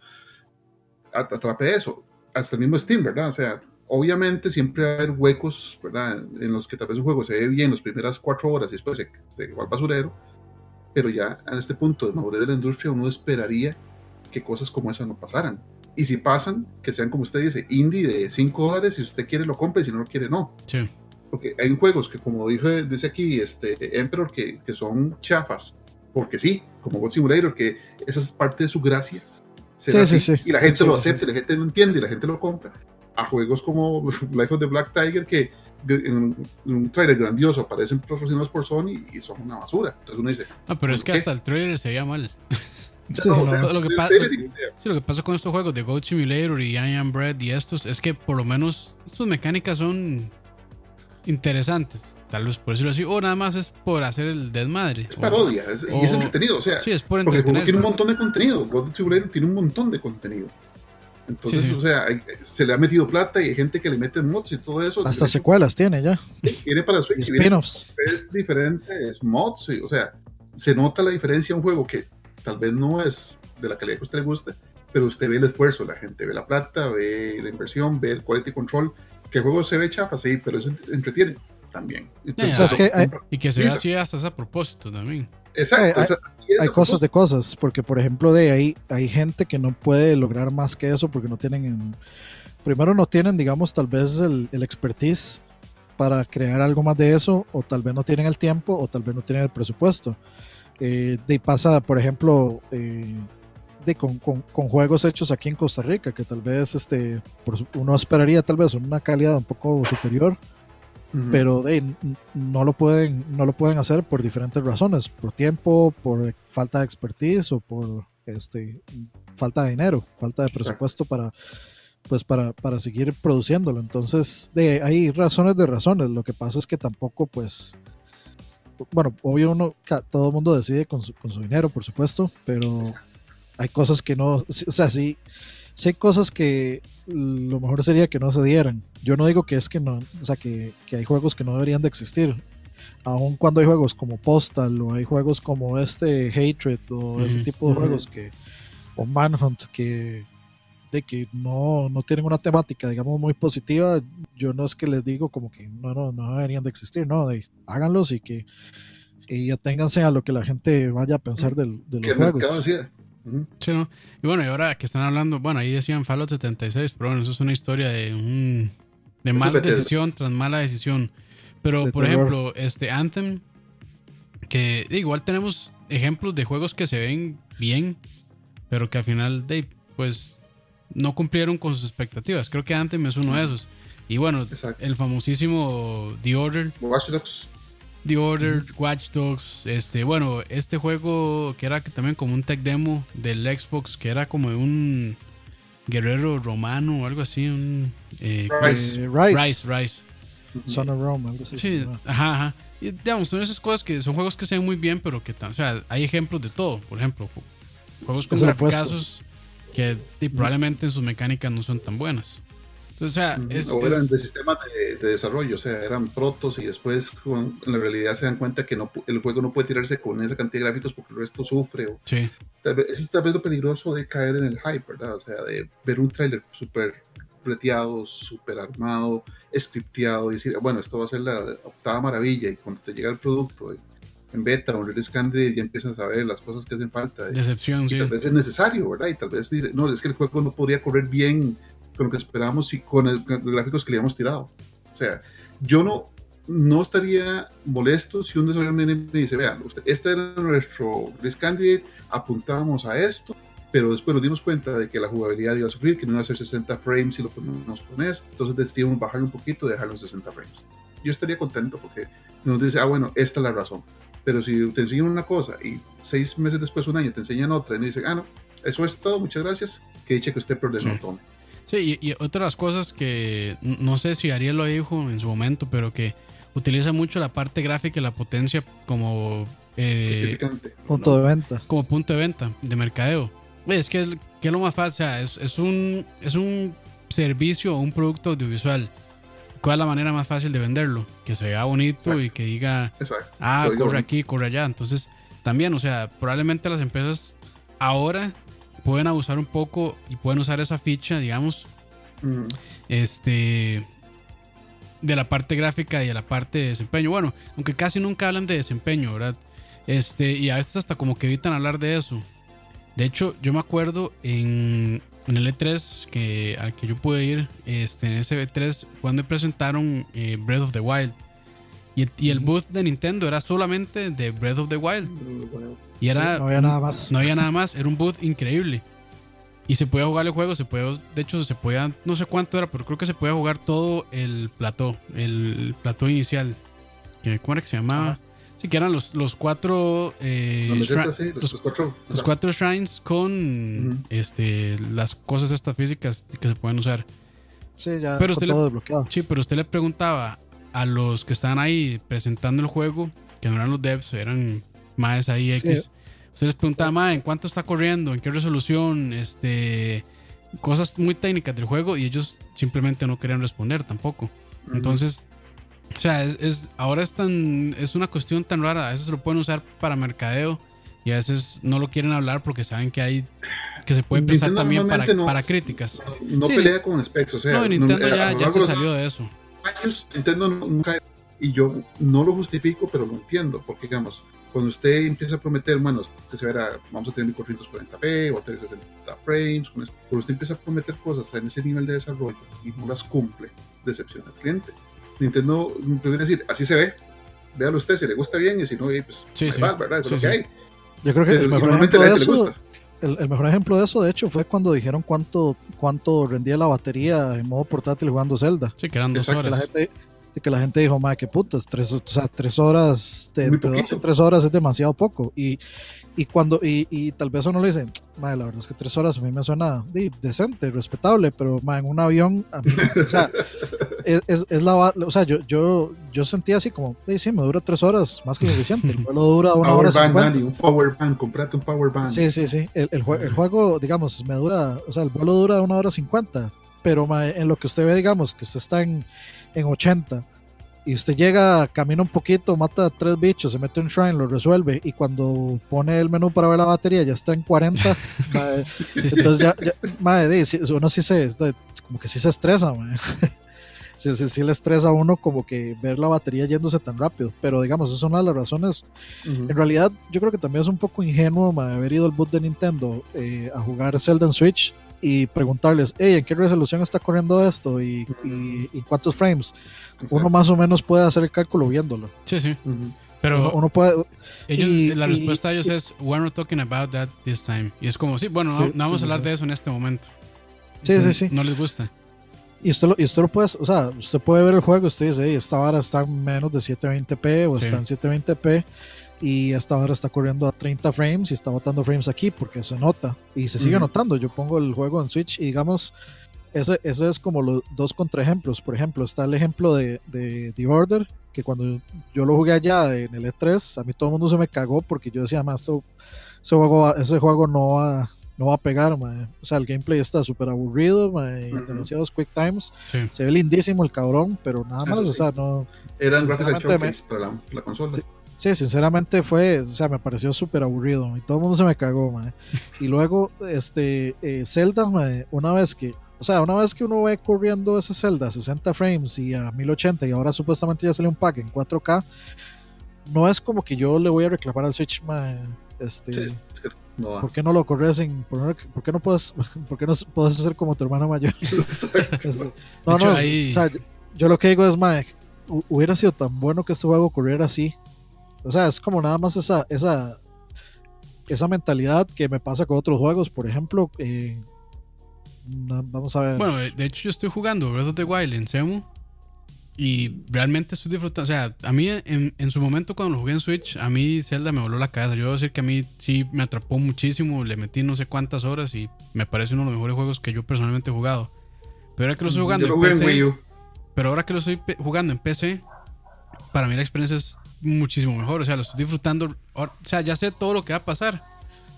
at- atrape eso. Hasta el mismo Steam, ¿verdad? O sea, obviamente siempre va a haber huecos, ¿verdad? En los que tal vez un juego se ve bien las primeras cuatro horas y después se, se va al basurero. Pero ya a este punto de madurez de la industria, uno esperaría que cosas como esas no pasaran. Y si pasan, que sean como usted dice, indie de 5 dólares, si usted quiere lo compra y si no lo quiere no. Sí. Porque hay juegos que, como dije, dice aquí este Emperor, que, que son chafas. Porque sí, como God Simulator, que esa es parte de su gracia. Sí, así, sí, sí. Y la gente lo acepta, la gente lo entiende, y la gente lo compra. A juegos como Life of the Black Tiger, que en un, trailer grandioso aparecen patrocinados por Sony y son una basura. Entonces uno dice, No, pero es que ¿Qué? hasta el trailer se veía mal. Sí, no, no, o sea, lo que Sí, lo pasa con estos juegos de Goat Simulator y I Am Bread y estos es que por lo menos sus mecánicas son interesantes, tal vez por decirlo así, o nada más es por hacer el desmadre. es o- parodia, es- y es entretenido. O sea, Sí, es por Porque tiene un montón de contenido. God Simulator tiene un montón de contenido. Entonces, Sí, sí. o sea, hay- se le ha metido plata y hay gente que le mete mods y todo eso. Hasta secuelas tiene ya. Viene para Switch spin-offs. es diferente, es mods. y, o sea, se nota la diferencia a un juego que tal vez no es de la calidad que a usted le guste, pero usted ve el esfuerzo, la gente ve la plata, ve la inversión, ve el quality control. Que el juego se ve chafa, sí, pero es entretiene también. Entonces, Ya, es que hay- Y que se ve Lisa. así hasta a propósito también. Exacto. hay- hay cosas de cosas, porque por ejemplo de ahí hay gente que no puede lograr más que eso porque no tienen, en- primero no tienen, digamos, tal vez el, el expertise para crear algo más de eso, o tal vez no tienen el tiempo, o tal vez no tienen el presupuesto. Eh, de ahí pasa, por ejemplo, eh, de con, con- con juegos hechos aquí en Costa Rica, que tal vez este, por uno esperaría tal vez una calidad un poco superior, pero no lo pueden no lo pueden hacer por diferentes razones por tiempo por falta de expertise o por este falta de dinero falta de presupuesto para pues para, para seguir produciéndolo. Entonces de hay razones de razones. Lo que pasa es que tampoco pues bueno obvio uno todo el mundo decide con su, con su dinero por supuesto pero hay cosas que no o sea sí sí hay cosas que lo mejor sería que no se dieran. Yo no digo que es que no, o sea, que, que hay juegos que no deberían de existir. Aun cuando hay juegos como Postal o hay juegos como este Hatred o ese tipo de juegos que o Manhunt que de que no, no tienen una temática digamos muy positiva, yo no es que les digo como que no no no deberían de existir, no, de, háganlos y que y aténganse a lo que la gente vaya a pensar del- de que los juegos. decida. Ujú. Sí, ¿no? Y bueno, y ahora que están hablando, bueno, ahí decían Fallout 76, pero bueno, eso es una historia de un De mala decisión tras mala decisión. Pero, De por terror. ejemplo, este Anthem, que igual tenemos ejemplos de juegos que se ven bien, pero que al final, de, pues, no cumplieron con sus expectativas. Creo que Anthem es uno de esos. Y bueno, Exacto. el famosísimo The Order, Watch Dogs. The Order, Watch Dogs, este, bueno, este juego que era que también como un tech demo del Xbox, que era como de un guerrero romano o algo así, un eh, Rise. Eh, Rise, Rise, Rise. Son of Rome, algo así. Sí, ajá, ajá. Y digamos, son esas cosas que son juegos que se ven muy bien, pero que, tan- o sea, hay ejemplos de todo. Por ejemplo, ju- juegos con graficazos que di, probablemente en sus mecánicas no son tan buenas. Entonces, o sea, es, o eran es- de sistemas de, de desarrollo, o sea, eran protos y después con- en la realidad se dan cuenta que no, el juego no puede tirarse con esa cantidad de gráficos porque el resto sufre. O, sí, tal vez, es tal vez lo peligroso de caer en el hype, ¿verdad? O sea, de ver un tráiler súper breteado, súper armado, scripteado y decir, bueno, esto va a ser la octava maravilla y cuando te llega el producto en beta o en release candidate ya empiezas a ver las cosas que hacen falta. decepción, y sí. tal vez es necesario, ¿verdad? Y tal vez dice, no, es que el juego no podría correr bien con lo que esperábamos y con, el- con los gráficos que le habíamos tirado. O sea, yo no, no estaría molesto si un desarrollador me me dice, vean, usted, este era nuestro release candidate, apuntábamos a esto, pero después nos dimos cuenta de que la jugabilidad iba a sufrir, que no iba a ser 60 frames si lo ponemos con esto, entonces decidimos bajarlo un poquito y dejarlo en 60 frames. Yo estaría contento porque nos dice, ah, bueno, esta es la razón. Pero si te enseñan una cosa y seis meses después, un año, te enseñan otra y me dicen, ah, no, eso es todo, muchas gracias, que dice que usted perdió Sí. el tome. Sí, y, y otra de las cosas que no sé si Ariel lo dijo en su momento, pero que utiliza mucho la parte gráfica y la potencia como, eh. Punto de venta. como punto de venta, de mercadeo. Es que, que es lo más fácil, o sea, es, es un, es un servicio o un producto audiovisual. ¿Cuál es la manera más fácil de venderlo? Que se vea bonito Exacto. y que diga, Exacto. ah, corre aquí, corre allá. Entonces, también, o sea, probablemente las empresas ahora pueden abusar un poco y pueden usar esa ficha, digamos, Mm, este de la parte gráfica y de la parte de desempeño. Bueno, aunque casi nunca hablan de desempeño, ¿verdad? Este, y a veces hasta como que evitan hablar de eso. De hecho, yo me acuerdo en, en el E3 que, al que yo pude ir, este, en ese E3, cuando presentaron eh, Breath of the Wild. Y, el- y el booth de Nintendo era solamente de Breath of the Wild. Y era, no había nada más. no había nada más, era un boot increíble. Y se podía jugar el juego, se podía, de hecho se podía, no sé cuánto era, pero creo que se podía jugar todo el plató, el plató inicial. Que, ¿Cómo era que se llamaba? Ajá. Sí, que eran los, los cuatro eh, Los sí, cuatro. los cuatro shrines con este las cosas estas físicas que se pueden usar. Sí, ya Pero le- todo desbloqueado. Sí, pero usted le preguntaba a los que estaban ahí presentando el juego, que no eran los devs, eran más ahí Sí. X. Usted les preguntaba, "Ma, ¿en cuánto está corriendo? ¿En qué resolución? Este, cosas muy técnicas del juego y ellos simplemente no querían responder tampoco. Entonces, o sea, es, es- ahora es tan, es una cuestión tan rara. A veces lo pueden usar para mercadeo y a veces no lo quieren hablar porque saben que hay, que se puede pensar Nintendo también para, no- para críticas. no Sí, pelea con specs, o sea, No, Nintendo a ya, se salió de eso. años Nintendo no- nunca y yo no lo justifico, pero lo entiendo, porque digamos, cuando usted empieza a prometer, bueno, que se verá, vamos a tener 1440p o a tener 60 frames, cuando usted empieza a prometer cosas en ese nivel de desarrollo y no las cumple, decepciona al cliente. Nintendo prefiere decir, así se ve, véalo usted, si le gusta bien y si no, pues, Sí, sí. va, ¿verdad? Eso Sí, es lo que sí. hay. Yo creo que Pero el mejor normalmente ejemplo de gente le eso, gusta. el, el mejor ejemplo de eso, de hecho, fue cuando dijeron cuánto, cuánto rendía la batería en modo portátil jugando Zelda. Sí, que eran dos Exacto, Que la horas. Gente, que la gente dijo, madre, qué putas, tres, o sea, tres horas, de, entre dos y tres horas es demasiado poco. Y, y cuando, y, y tal vez uno le dice, madre, la verdad es que tres horas a mí me suena di, decente, respetable, pero madre, en un avión, a mí- o sea, es, es, es la, o sea, yo, yo, yo sentía así como, "Sí, sí, me dura tres horas, más que suficiente, el vuelo dura una hora Power band, cincuenta. Dani, un power band, comprate un power band. Sí, sí, sí. El, el, el juego, digamos, me dura, o sea, el vuelo dura una hora cincuenta, pero ma, en lo que usted ve, digamos, que usted está en, en 80 y usted llega, camina un poquito, mata a tres bichos, se mete en un shrine, lo resuelve y cuando pone el menú para ver la batería ya está en 40, ma, Sí, sí. entonces ya, ya ma, di, sí, uno sí se, como que sí se estresa, ma. Sí, sí, sí le estresa a uno como que ver la batería yéndose tan rápido, pero digamos, es una de las razones en realidad, yo creo que también es un poco ingenuo ma, haber ido al boot de Nintendo eh, a jugar Zelda en Switch y preguntarles, hey, ¿en qué resolución está corriendo esto? ¿Y, y, cuántos frames? Uno más o menos puede hacer el cálculo viéndolo. Sí, sí. Pero uno, puede, ellos, la respuesta de ellos es, we're not talking about that this time. Y es como, sí, bueno, no, vamos a hablar de eso en este momento. Sí, sí, sí. No les gusta. Y usted, lo, y usted lo puede, o sea, usted puede ver el juego, usted dice, hey, esta vara está en menos de 720p o está en 720p y esta hora está corriendo a 30 frames y está botando frames aquí porque se nota y se sigue notando. Yo pongo el juego en Switch y digamos, ese, ese es como los dos contraejemplos. Por ejemplo, está el ejemplo de, de The Order, que cuando yo lo jugué allá en el E3, a mí todo el mundo se me cagó porque yo decía, más ese juego, ese juego no va, no va a pegar, o sea, el gameplay está súper aburrido, demasiados quick times, se ve lindísimo el cabrón, pero nada más, o sea, no... Eran gráficos para la, la consola. Sí, sinceramente fue, o sea, me pareció súper aburrido y todo el mundo se me cagó, man. Y luego, este, eh, Zelda, una vez que, o sea, una vez que uno ve corriendo ese Zelda a 60 frames y a 1080 y ahora supuestamente ya sale un pack en 4K, no es como que yo le voy a reclamar al Switch, man, este, ¿por qué no lo corres en, por, qué no puedes, por qué no puedes hacer como tu hermana mayor? no, no, o sea, yo, lo que digo es, man, hubiera sido tan bueno que este juego corriera así o sea, es como nada más esa, esa, esa mentalidad que me pasa con otros juegos. Por ejemplo, eh, vamos a ver. Bueno, de hecho yo estoy jugando Breath of the Wild en Semu y realmente estoy disfrutando. O sea, a mí en, en, su momento cuando lo jugué en Switch, a mí Zelda me voló la cabeza. Yo debo decir que a mí sí me atrapó muchísimo. Le metí no sé cuántas horas y me parece uno de los mejores juegos que yo personalmente he jugado. Pero ahora que lo estoy jugando en PC, pero ahora que lo estoy jugando en PC, para mí la experiencia es muchísimo mejor. O sea, lo estoy disfrutando. O sea, ya sé todo lo que va a pasar.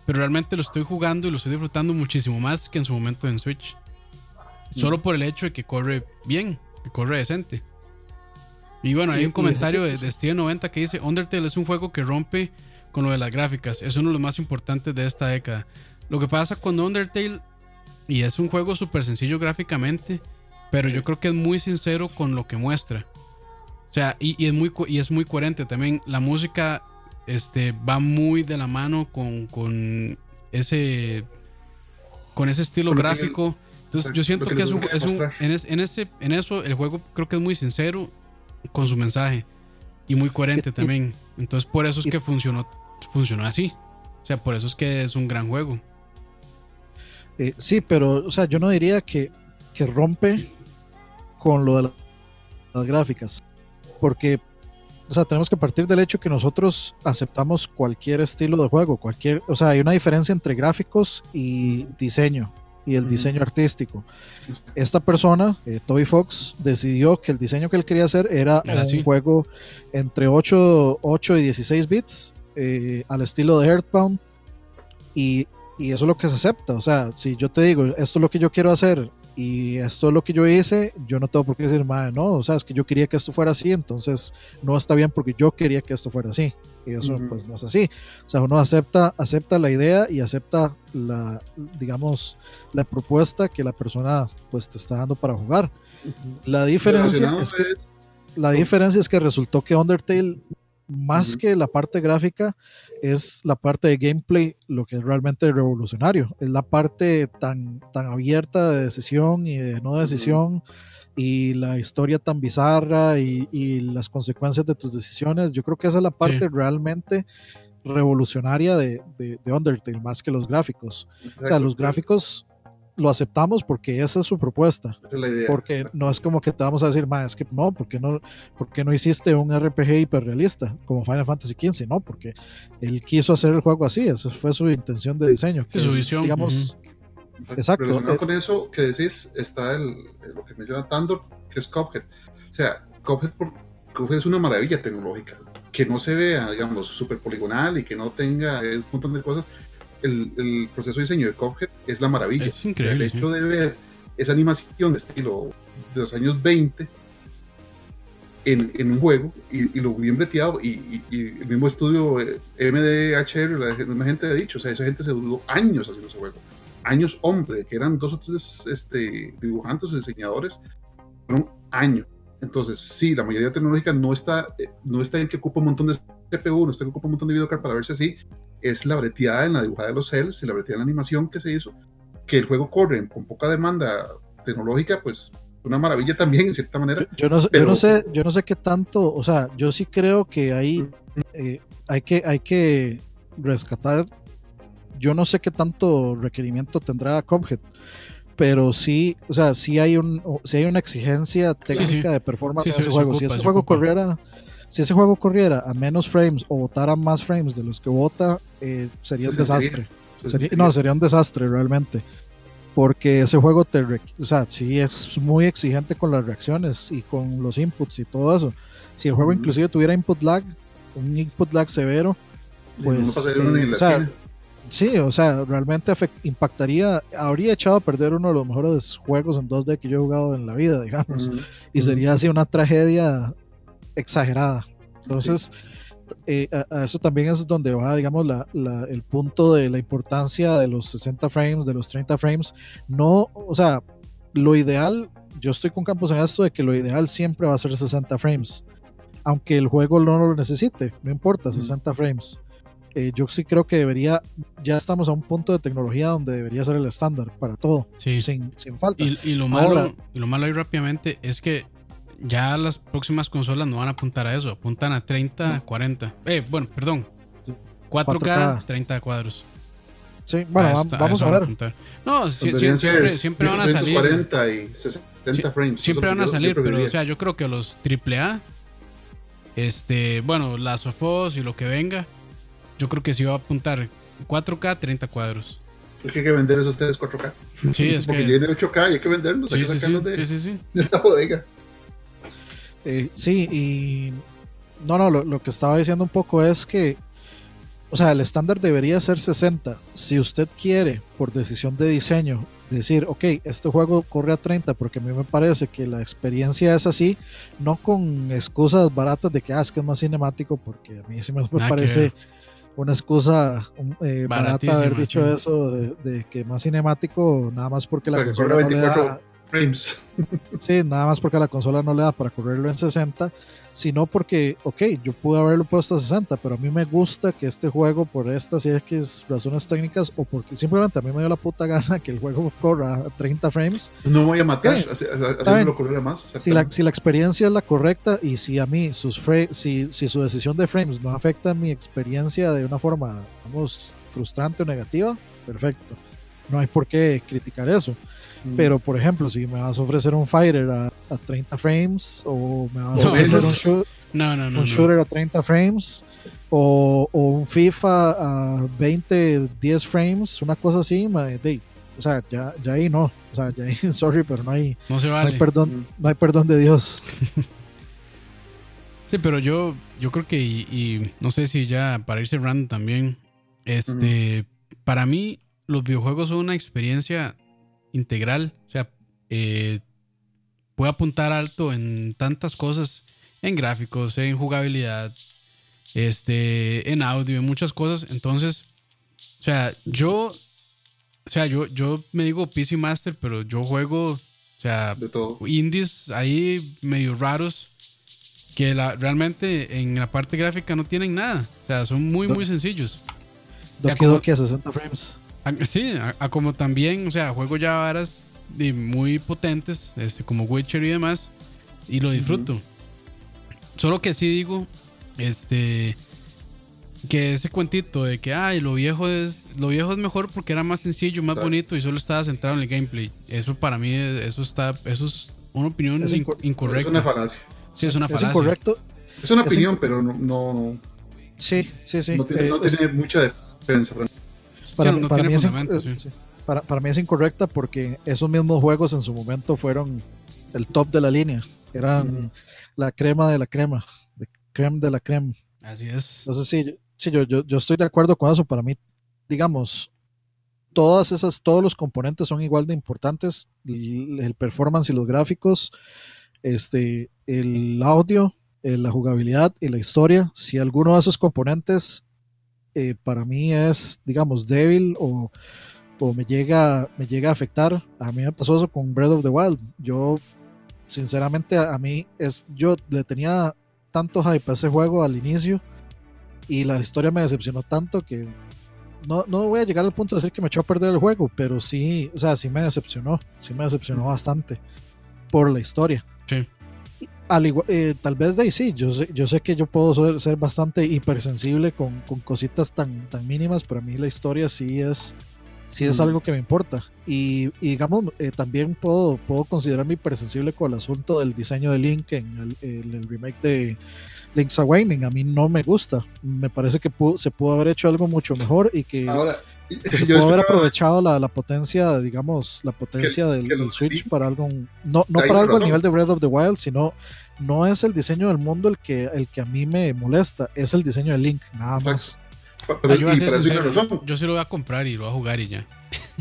Pero realmente lo estoy jugando y lo estoy disfrutando muchísimo más que en su momento en Switch. Solo por el hecho de que corre bien, que corre decente. Y bueno, hay un comentario de, de Steven90 que dice: Undertale es un juego que rompe con lo de las gráficas. Es uno de los más importantes de esta década. Lo que pasa con Undertale, y es un juego súper sencillo gráficamente, pero yo creo que es muy sincero con lo que muestra. O sea, y, es, muy, y es muy coherente también. La música este, va muy de la mano con, con ese con ese estilo gráfico. Entonces yo siento que, es un, es un en, en, ese, en eso el juego creo que es muy sincero con su mensaje y muy coherente también. Entonces por eso es que funcionó, funcionó así. O sea, por eso es que es un gran juego. Eh, sí, pero o sea, yo no diría que, que rompe con lo de las gráficas porque, o sea, tenemos que partir del hecho que nosotros aceptamos cualquier estilo de juego, cualquier, o sea, hay una diferencia entre gráficos y diseño y el diseño artístico. Esta persona, eh, Toby Fox, decidió que el diseño que él quería hacer era un juego entre 8, 8, y 16 bits eh, al estilo de Earthbound y, y, eso es lo que se acepta. O sea, si yo te digo, esto es lo que yo quiero hacer y esto es lo que yo hice, yo no tengo por qué decir, madre, no, o sea, es que yo quería que esto fuera así, entonces no está bien porque yo quería que esto fuera así. Y eso pues no es así. O sea, uno acepta, acepta la idea y acepta la, digamos, la propuesta que la persona pues te está dando para jugar. La diferencia es que la diferencia es que resultó que Undertale más que la parte gráfica, es la parte de gameplay lo que es realmente revolucionario. Es la parte tan, tan abierta de decisión y de no decisión y la historia tan bizarra y, las consecuencias de tus decisiones. Yo creo que esa es la parte realmente revolucionaria de, de, de, Undertale, más que los gráficos. O sea, los gráficos lo aceptamos porque esa es su propuesta. Porque no es como que te vamos a decir, más es que no, porque no, porque no hiciste un RPG hiperrealista como Final Fantasy XV, no, porque él quiso hacer el juego así, esa fue su intención de diseño. su visión. Digamos, exacto. Eh, con eso que decís está el, lo que menciona Tandor, que es Cuphead. O sea, Cuphead, Cuphead es una maravilla tecnológica, que no se vea, digamos, súper poligonal y que no tenga un montón de cosas el, proceso de diseño de Cuphead es la maravilla. Es increíble. El hecho de ver esa animación de estilo de los años 20 en, en un juego y, lo bien breteado y, el mismo estudio eh, MDHR, la, misma gente ha dicho, o sea, esa gente se duró años haciendo ese juego. Años, hombre, que eran dos o tres este, dibujantes o diseñadores, fueron años. Entonces, sí, la mayoría tecnológica no está, eh, no está en que ocupa un montón de CPU, no está en que ocupa un montón de videocard para verse así, es la breteada en la dibujada de los cells y la breteada en la animación que se hizo, que el juego corre con poca demanda tecnológica, pues una maravilla también, en cierta manera. Yo, no, yo, no, sé, yo no sé qué tanto, o sea, yo sí creo que ahí eh, hay, que, hay que rescatar, yo no sé qué tanto requerimiento tendrá Cuphead, pero sí, o sea, sí hay, un, sí hay una exigencia técnica de performance en ese juego. si ese juego corriera si ese juego corriera a menos frames o votara más frames de los que vota, eh, sería un desastre. no, sería un desastre realmente. Porque ese juego te, o sea, sí es muy exigente con las reacciones y con los inputs y todo eso. Si el juego inclusive tuviera input lag, un input lag severo, pues eh, sí, o sea, realmente impactaría, habría echado a perder uno de los mejores juegos en 2D que yo he jugado en la vida, digamos, y sería así una tragedia exagerada. Entonces, eh, a, eso también es donde va, digamos, la, el punto de la importancia de los 60 frames, de los 30 frames. No, o sea, lo ideal, yo estoy con Campos en esto de que lo ideal siempre va a ser 60 frames, aunque el juego no lo necesite, no importa, 60 frames. Eh, yo sí creo que debería, ya estamos a un punto de tecnología donde debería ser el estándar para todo, sin, sin, falta. Y, lo malo, y lo malo ahí rápidamente es que ya las próximas consolas no van a apuntar a eso, apuntan a 30, 40. Eh, bueno, perdón. 4K, 30 cuadros. Sí, bueno, vamos a, ver. no, siempre, siempre, van a salir. 40 y 60 frames. Siempre van a salir, pero o sea, yo creo que los AAA, este, bueno, las Sofos y lo que venga, yo creo que sí va a apuntar 4K, 30 cuadros. Es que hay que vender esos 3 4K. Sí, es Porque que... tiene 8K y hay que venderlos, sí, hay que sacarlos de, sí, sí, de la bodega. Eh, sí, y no, no, lo, que estaba diciendo un poco es que, o sea, el estándar debería ser 60. Si usted quiere, por decisión de diseño, decir, ok, este juego corre a 30 porque a mí me parece que la experiencia es así, no con excusas baratas de que, ah, es que es más cinemático, porque a mí sí me, parece una excusa eh, barata haber dicho eso de, que más cinemático, nada más porque la consola no le da frames. sí, nada más porque la consola no le da para correrlo en 60, sino porque, ok, yo pude haberlo puesto a 60, pero a mí me gusta que este juego, por estas y es razones técnicas, o porque simplemente a mí me dio la puta gana que el juego corra a 30 frames. No voy a matar, haciéndolo correr más. Si la, si la experiencia es la correcta y si a mí sus si, si su decisión de frames no afecta mi experiencia de una forma, vamos, frustrante o negativa, perfecto. No hay por qué criticar eso. Mm. Pero, por ejemplo, si me vas a ofrecer un fighter a, 30 frames o me vas a ofrecer un, shooter a 30 frames o, un FIFA a 20, 10 frames, una cosa así, o sea, ya, ya ahí no. O sea, ya ahí, sorry, pero no hay, no, se vale. hay perdón, no hay perdón de Dios. sí, pero yo, yo creo que, y, no sé si ya para ir cerrando también, este, para mí los videojuegos son una experiencia integral. O sea, eh, puede apuntar alto en tantas cosas, en gráficos, en jugabilidad, este, en audio, en muchas cosas. Entonces, o sea, yo, o sea, yo, yo me digo PC Master, pero yo juego, o sea, indies ahí medio raros que la, realmente en la parte gráfica no tienen nada. O sea, son muy, muy sencillos. Doki Doki a 60 frames. Sí, a, como también, o sea, juego ya varas muy potentes, este, como Witcher y demás, y lo disfruto. Solo que sí digo, este, que ese cuentito de que, ay, lo viejo es, lo viejo es mejor porque era más sencillo, más bonito y solo estaba centrado en el gameplay. Eso para mí, eso está, eso es una opinión incorrecta. Es una falacia. Sí, es una falacia. Es incorrecto. Es una opinión, pero no, no, Sí, sí, sí. No tiene, eh, mucha defensa. Para, mí es, incorrecta porque esos mismos juegos en su momento fueron el top de la línea. Eran la crema de la crema, de creme de la crema. Así es. Entonces sí, sí yo, yo, estoy de acuerdo con eso. Para mí, digamos, todas esas, todos los componentes son igual de importantes. El, performance y los gráficos, este, el audio, eh, la jugabilidad y la historia. Si alguno de esos componentes eh, para mí es, digamos, débil o, o, me, llega, me llega a afectar. A mí me pasó eso con Breath of the Wild. Yo, sinceramente, a, mí es, yo le tenía tanto hype a ese juego al inicio y la historia me decepcionó tanto que no, no voy a llegar al punto de decir que me echó a perder el juego, pero sí, o sea, sí me decepcionó, sí me decepcionó bastante por la historia. Sí. Al igual, eh, tal vez de ahí sí, yo sé, yo sé que yo puedo ser, ser bastante hipersensible con, con cositas tan, tan mínimas, pero a mí la historia sí es, sí es Mm. algo que me importa. Y, y digamos, eh, también puedo, puedo considerarme hipersensible con el asunto del diseño de Link en el, el- el remake de Link's Awakening. A mí no me gusta. Me parece que pudo- se pudo haber hecho algo mucho mejor y que, Ahora, que se pudo haber aprovechado la, la potencia, digamos, la potencia del, que del Switch para algo, no, no para algo al nivel de Breath of the Wild, sino no es el diseño del mundo el que, el que a mí me molesta, es el diseño de Link, nada Exacto. más. pa- Ah, pero- yo, ser yo, yo sí lo voy a comprar y lo voy a jugar y ya.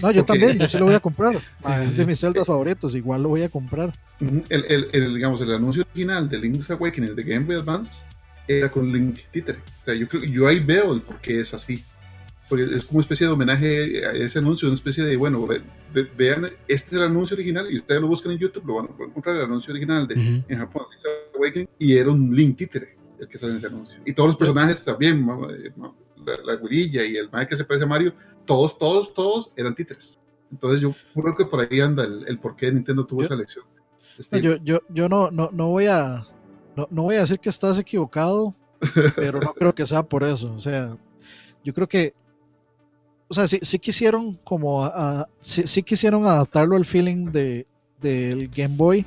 No, yo Ok. también, yo sí lo voy a comprar. Ah, sí, es sí. de mis celdas favoritos, igual lo voy a comprar. El, el, el, digamos, el anuncio original de Link's Awakening de Game Boy Advance era con Link títere. O sea, yo, creo, yo ahí veo el por qué es así. Porque es como una especie de homenaje a ese anuncio, una especie de, bueno, ve- ve- vean, este es el anuncio original y ustedes lo buscan en YouTube, lo van a encontrar el anuncio original de, Ujú. en Japón, y era un Link títere el que sale en ese anuncio. Y todos los personajes también, eh, la, la gorilla y el man que se parece a Mario, todos, todos, todos eran títeres. Entonces yo creo que por ahí anda el, el por qué Nintendo tuvo Yo- esa elección. No, yo, yo, yo no, no, no voy a no, no voy a decir que estás equivocado, pero no creo que sea por eso. O sea, yo creo que o sea, sí, sí quisieron como a- a- sí, sí quisieron adaptarlo al feeling de del Game Boy,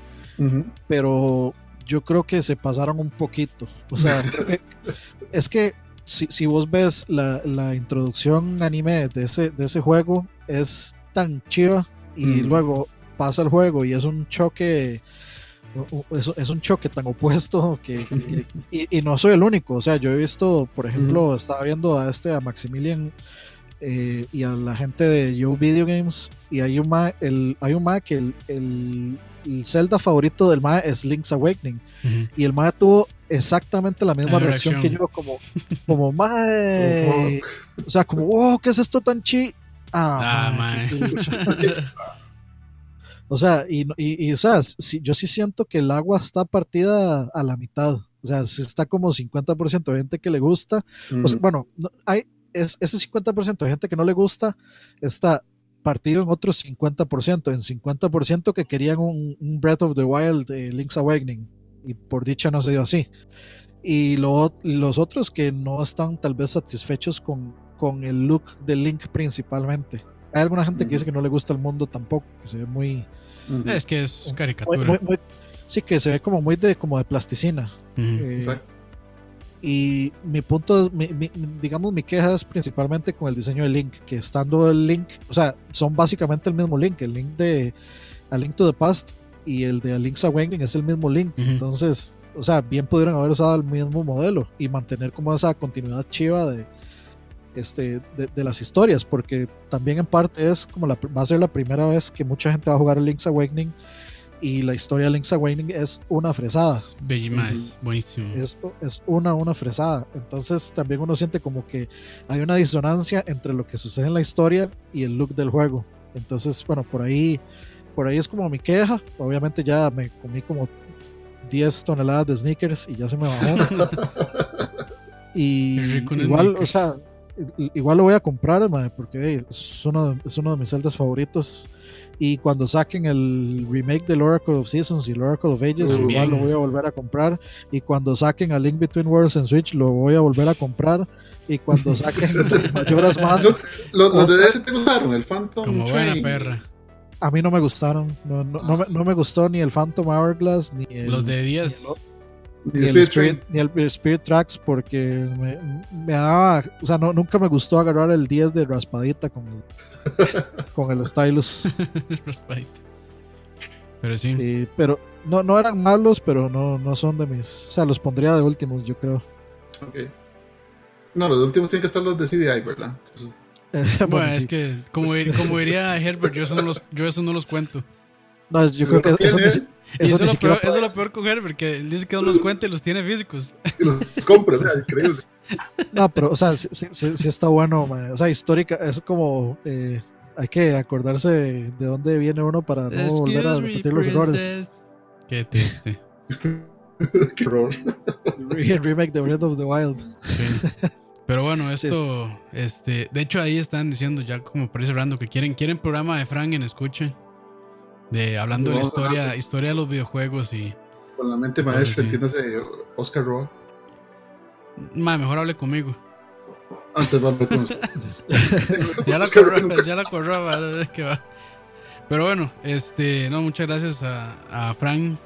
pero yo creo que se pasaron un poquito. O sea, que- es que si, si vos ves la, la introducción anime de ese, de ese juego, es tan chiva y luego pasa el juego y es un choque. Es, es un choque tan opuesto que, que- y, y no soy el único, o sea, yo he visto, por ejemplo, estaba viendo a este, a Maximilian eh, y a la gente de Yo Video Games y hay un ma, el, hay un ma que el, el, el Zelda favorito del ma es Link's Awakening Ujú. y el ma tuvo exactamente la misma La reacción, que reacción. yo como como mae o sea como oh qué es esto tan chi ah, Ah, pinche". o sea y, y, y, o sea si, yo sí siento que el agua está partida a la mitad o sea está como 50% de gente que le gusta o sea, Ujú. bueno, no- hay es, ese 50% de gente que no le gusta está partido en otros 50%, en 50% que querían un, un Breath of the Wild de Link's Awakening y por dicha no se dio así. Y lo- los otros que no están tal vez satisfechos con, con el look de Link principalmente. Hay alguna gente que dice que no le gusta el mundo tampoco, que se ve muy. Es que es muy- caricatura. muy- muy- sí, que se ve como muy de, como de plasticina. Eh, Exacto. Y mi punto, mi- mi- digamos, mi queja es principalmente con el diseño de Link, que estando el Link, o sea, son básicamente el mismo Link, el Link de A Link to the Past y el de A Link's Awakening es el mismo Link. Entonces, o sea, bien pudieron haber usado el mismo modelo y mantener como esa continuidad chiva de, este, de, de las historias, porque también en parte es como la, va a ser la primera vez que mucha gente va a jugar a Link's Awakening y la historia de Link's Awakening es una fresada Es bellísima, es buenísimo. es, es una una fresada. Entonces también uno siente como que hay una disonancia entre lo que sucede en la historia y el look del juego. Entonces, bueno, por ahí, por ahí es como mi queja. Obviamente ya me comí como 10 toneladas de sneakers y ya se me bajó. y igual, o sea, igual lo voy a comprar, mae, porque hey, es, uno, de- es uno de mis celdas favoritos. Y cuando saquen el remake del Oracle of Seasons y el Oracle of Ages, También. igual lo voy a volver a comprar. Y cuando saquen a Link Between Worlds en Switch, lo voy a volver a comprar. Y cuando saquen Mayoras más, Los, de DS te gustaron, el Phantom Como buena perra. a mí no me gustaron. No, no, no me, no me gustó ni el Phantom Hourglass, ni el, Los de 10. Y ni el, Spirit Spirit, Train. ni el Spirit Tracks, porque me, me daba. O sea, no, nunca me gustó agarrar el 10 de raspadita con el, con el stylus. Frostbite. Pero sí. Y- pero no, no eran malos, pero no, no son de mis. O sea, los pondría de últimos, yo creo. Ok. No, los últimos tienen que estar los de CDI, ¿verdad? Eso- bueno, Bueno, sí. es que, como, como diría Herbert, yo eso no los, yo eso no los cuento. No, yo creo que eso, ni, tiene, si- Y eso eso, ni es lo peor, eso es puede lo peor con Herbert, que él dice que no los cuenta y los tiene físicos. y los compras, o sea, increíble. No, pero, o sea, sí, sí- sí- está bueno. O sea, histórica, es como. eh, hay que acordarse de, de dónde viene uno para no volver a me, repetir los errores. Qué triste. Qué horror. El remake de Breath of the Wild. Sí. Pero bueno, esto, este, de hecho ahí están diciendo ya como ir cerrando que quieren, quieren programa de Frank en escuche, de hablando de la historia, historia de los videojuegos y con la mente maestra, entiéndase Oscar Roa. Ma, mejor hable conmigo. Antes va a con ya la corro, ya la corro, que va. Pero bueno, este, no, muchas gracias a, a Frank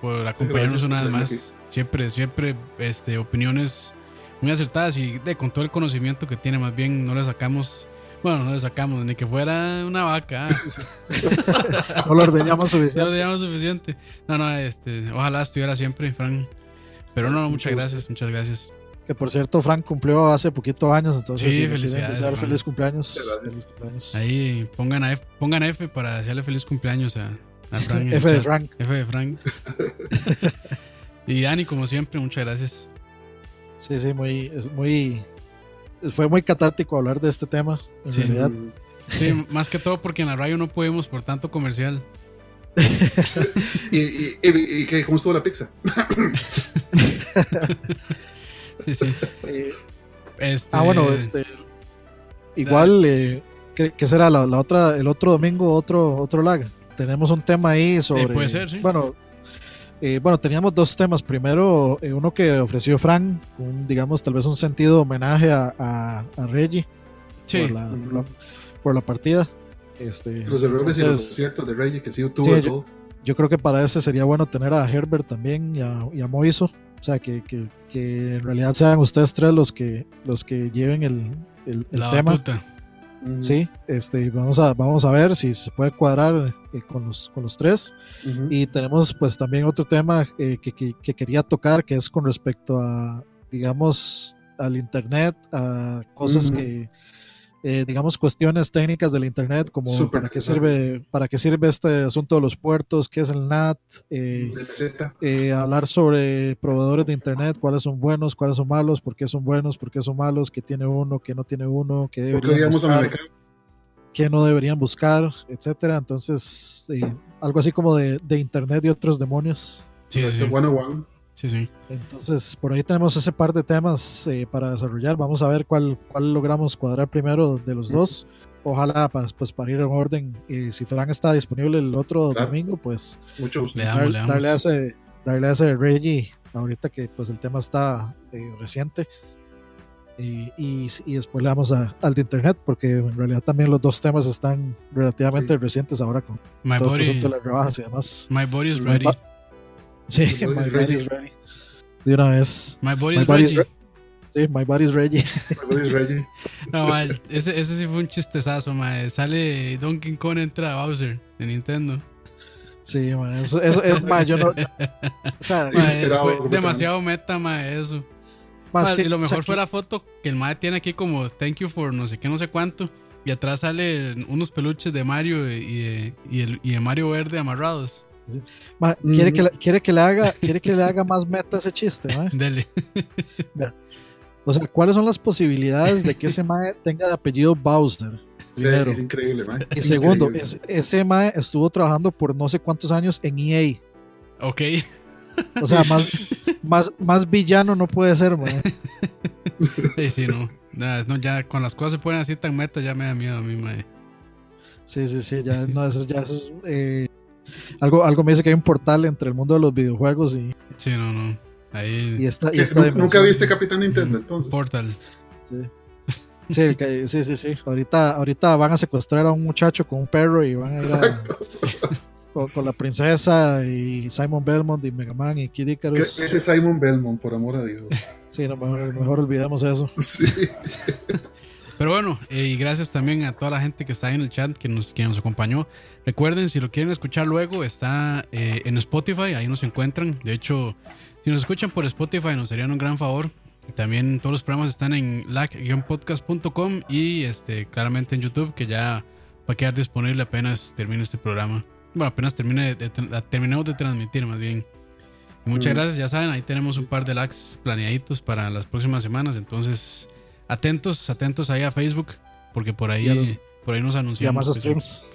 por acompañarnos una vez más. Siempre, siempre, este, opiniones muy acertadas y de con todo el conocimiento que tiene, más bien no le sacamos, bueno, no le sacamos ni que fuera una vaca. no lo ordeñamos suficiente. No lo ordeñamos suficiente. No, no, este, ojalá estuviera siempre, Frank. Pero no, muchas gracias, muchas gracias. Que por cierto, Frank cumplió hace poquito años, entonces sí, felicidades. feliz cumpleaños. feliz cumpleaños. Ahí pongan, F, pongan F para desearle feliz cumpleaños a, a Frank. F de Frank. F de Frank. y Dani, como siempre, muchas gracias. Sí, sí, muy, es muy, fue muy catártico hablar de este tema, en sí. realidad. Sí, más que todo porque en la radio no podemos por tanto comercial. ¿Y, y, y, cómo estuvo la pizza? sí, sí. Este... Ah, bueno, este, igual, eh, ¿qué, será la, la, otra, el otro domingo, otro, otro lag? Tenemos un tema ahí sobre. Eh, puede ser, sí. Bueno, eh, bueno, teníamos dos temas. Primero, eh, uno que ofreció Frank, un, digamos, tal vez un sentido homenaje a, a, Reggie por, la, por, la, partida. Este, los errores y los aciertos de Reggie, que sí tuvo todo. Yo, creo que para ese sería bueno tener a Herbert también y a, y a Moiso. O sea, que, que, que, en realidad sean ustedes tres los que, los que lleven el, el, el tema. Sí, este, vamos a, vamos a ver si se puede cuadrar eh, con, los, con los tres. Y tenemos pues también otro tema eh, que, que, quería tocar, que es con respecto a, digamos, al Internet, a cosas que, eh, digamos, cuestiones técnicas del Internet, como para qué sirve, para qué sirve este asunto de los puertos, qué es el NAT, eh, eh, hablar sobre proveedores de Internet, cuáles son buenos, cuáles son malos, por qué son buenos, por qué son malos, qué tiene uno, qué no tiene uno, qué deberían buscar, qué no deberían buscar, etcétera. Entonces, algo así como de, Internet y otros demonios. Sí, sí. Bueno, Sí, sí. Entonces, por ahí tenemos ese par de temas eh, para desarrollar. Vamos a ver cuál, cuál logramos cuadrar primero de los dos. Ojalá para, pues, para ir en orden. Y si Frank está disponible el otro domingo, pues Mucho gusto. Le damos, le damos. Darle, a ese, darle a ese Reggie, ahorita que pues el tema está eh, reciente. Y, y, y, después le damos a, al de internet, porque en realidad también los dos temas están relativamente sí. recientes ahora con My todo body, este asunto de las rebajas y demás. My body is ready. Sí, my, my body is ready. De una vez. My body is ready. Sí, my body is ready. My body is ready. no, man, ese, ese sí fue un chistezazo, man. Sale Donkey Kong entra Bowser de Nintendo. Sí, man, eso, eso es más, yo no. O sea, man, fue demasiado meta, man, eso. Más man, que, y lo mejor o sea, fue que, la foto que el mae tiene aquí como thank you for no sé qué, no sé cuánto. Y atrás salen unos peluches de Mario y de, y el, y de Mario Verde amarrados. Ma, quiere, mm. que, quiere, que le haga, quiere que le haga más meta ese chiste, ¿no? Dele. O sea, ¿cuáles son las posibilidades de que ese mae tenga de apellido Bowser? Primero. Sí, es increíble, mae. Y segundo, es, ese mae estuvo trabajando por no sé cuántos años en EA. Ok. O sea, más, más, más villano no puede ser, mae. Sí, sí, no. Ya, no. Ya con las cosas se ponen así tan meta, ya me da miedo a mí, mae. Sí, sí, sí, ya, no, eso ya es. Eh, algo, algo me dice que hay un portal entre el mundo de los videojuegos y. Sí, no, no. Ahí. Y esta, y esta ¿Nunca viste Capitán Nintendo entonces? Portal. Sí. Sí, sí, sí, sí. Ahorita, ahorita van a secuestrar a un muchacho con un perro y van a ir a, con, con, la princesa y Simon Belmont y Mega Man y Kid Icarus. Ese Simon Belmont, por amor a Dios. Sí, no, mejor, mejor olvidemos eso. Sí. Pero bueno, eh, y gracias también a toda la gente que está ahí en el chat, que nos, que nos acompañó. Recuerden, si lo quieren escuchar luego, está eh, en Spotify, ahí nos encuentran. De hecho, si nos escuchan por Spotify, nos serían un gran favor. También todos los programas están en lag-podcast.com y este, claramente en YouTube, que ya va a quedar disponible apenas termine este programa. Bueno, apenas termine de, de, terminemos de transmitir, más bien. Y muchas mm. gracias, ya saben, ahí tenemos un par de lags planeaditos para las próximas semanas, entonces atentos, atentos ahí a Facebook, porque por ahí, los, por ahí nos anunciamos. Y a más streams.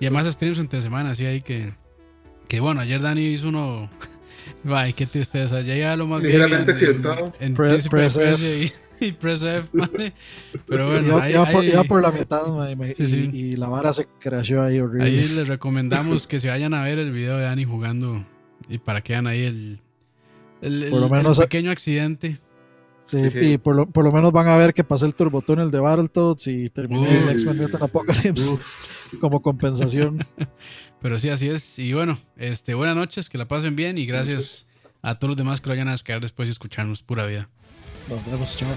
Y a más streams entre semanas, sí, ahí que, que bueno, ayer Dani hizo uno, Ay, qué tristeza. Ya iba lo más Ligeramente bien. en- press de F. Y, y Press F, mae. Pero bueno, iba, ahí, iba por, ahí- iba por la mitad ma, y, me- Sí, y- sí. y la vara se crasheó ahí horrible. ahí les recomendamos que se vayan a ver el video de Dani jugando y para que vean ahí el, el, Por lo el- menos- el pequeño accidente. Sí, Sí. y por lo, por lo menos van a ver que pasé el turbotúnel de Battletoads y terminé el. X-Men Mutant Apocalypse Uf, como compensación. Pero sí, así es. Y bueno, este, buenas noches, que la pasen bien y gracias a todos los demás que lo vayan a descargar después y escucharnos. Pura vida. Nos vemos, chao.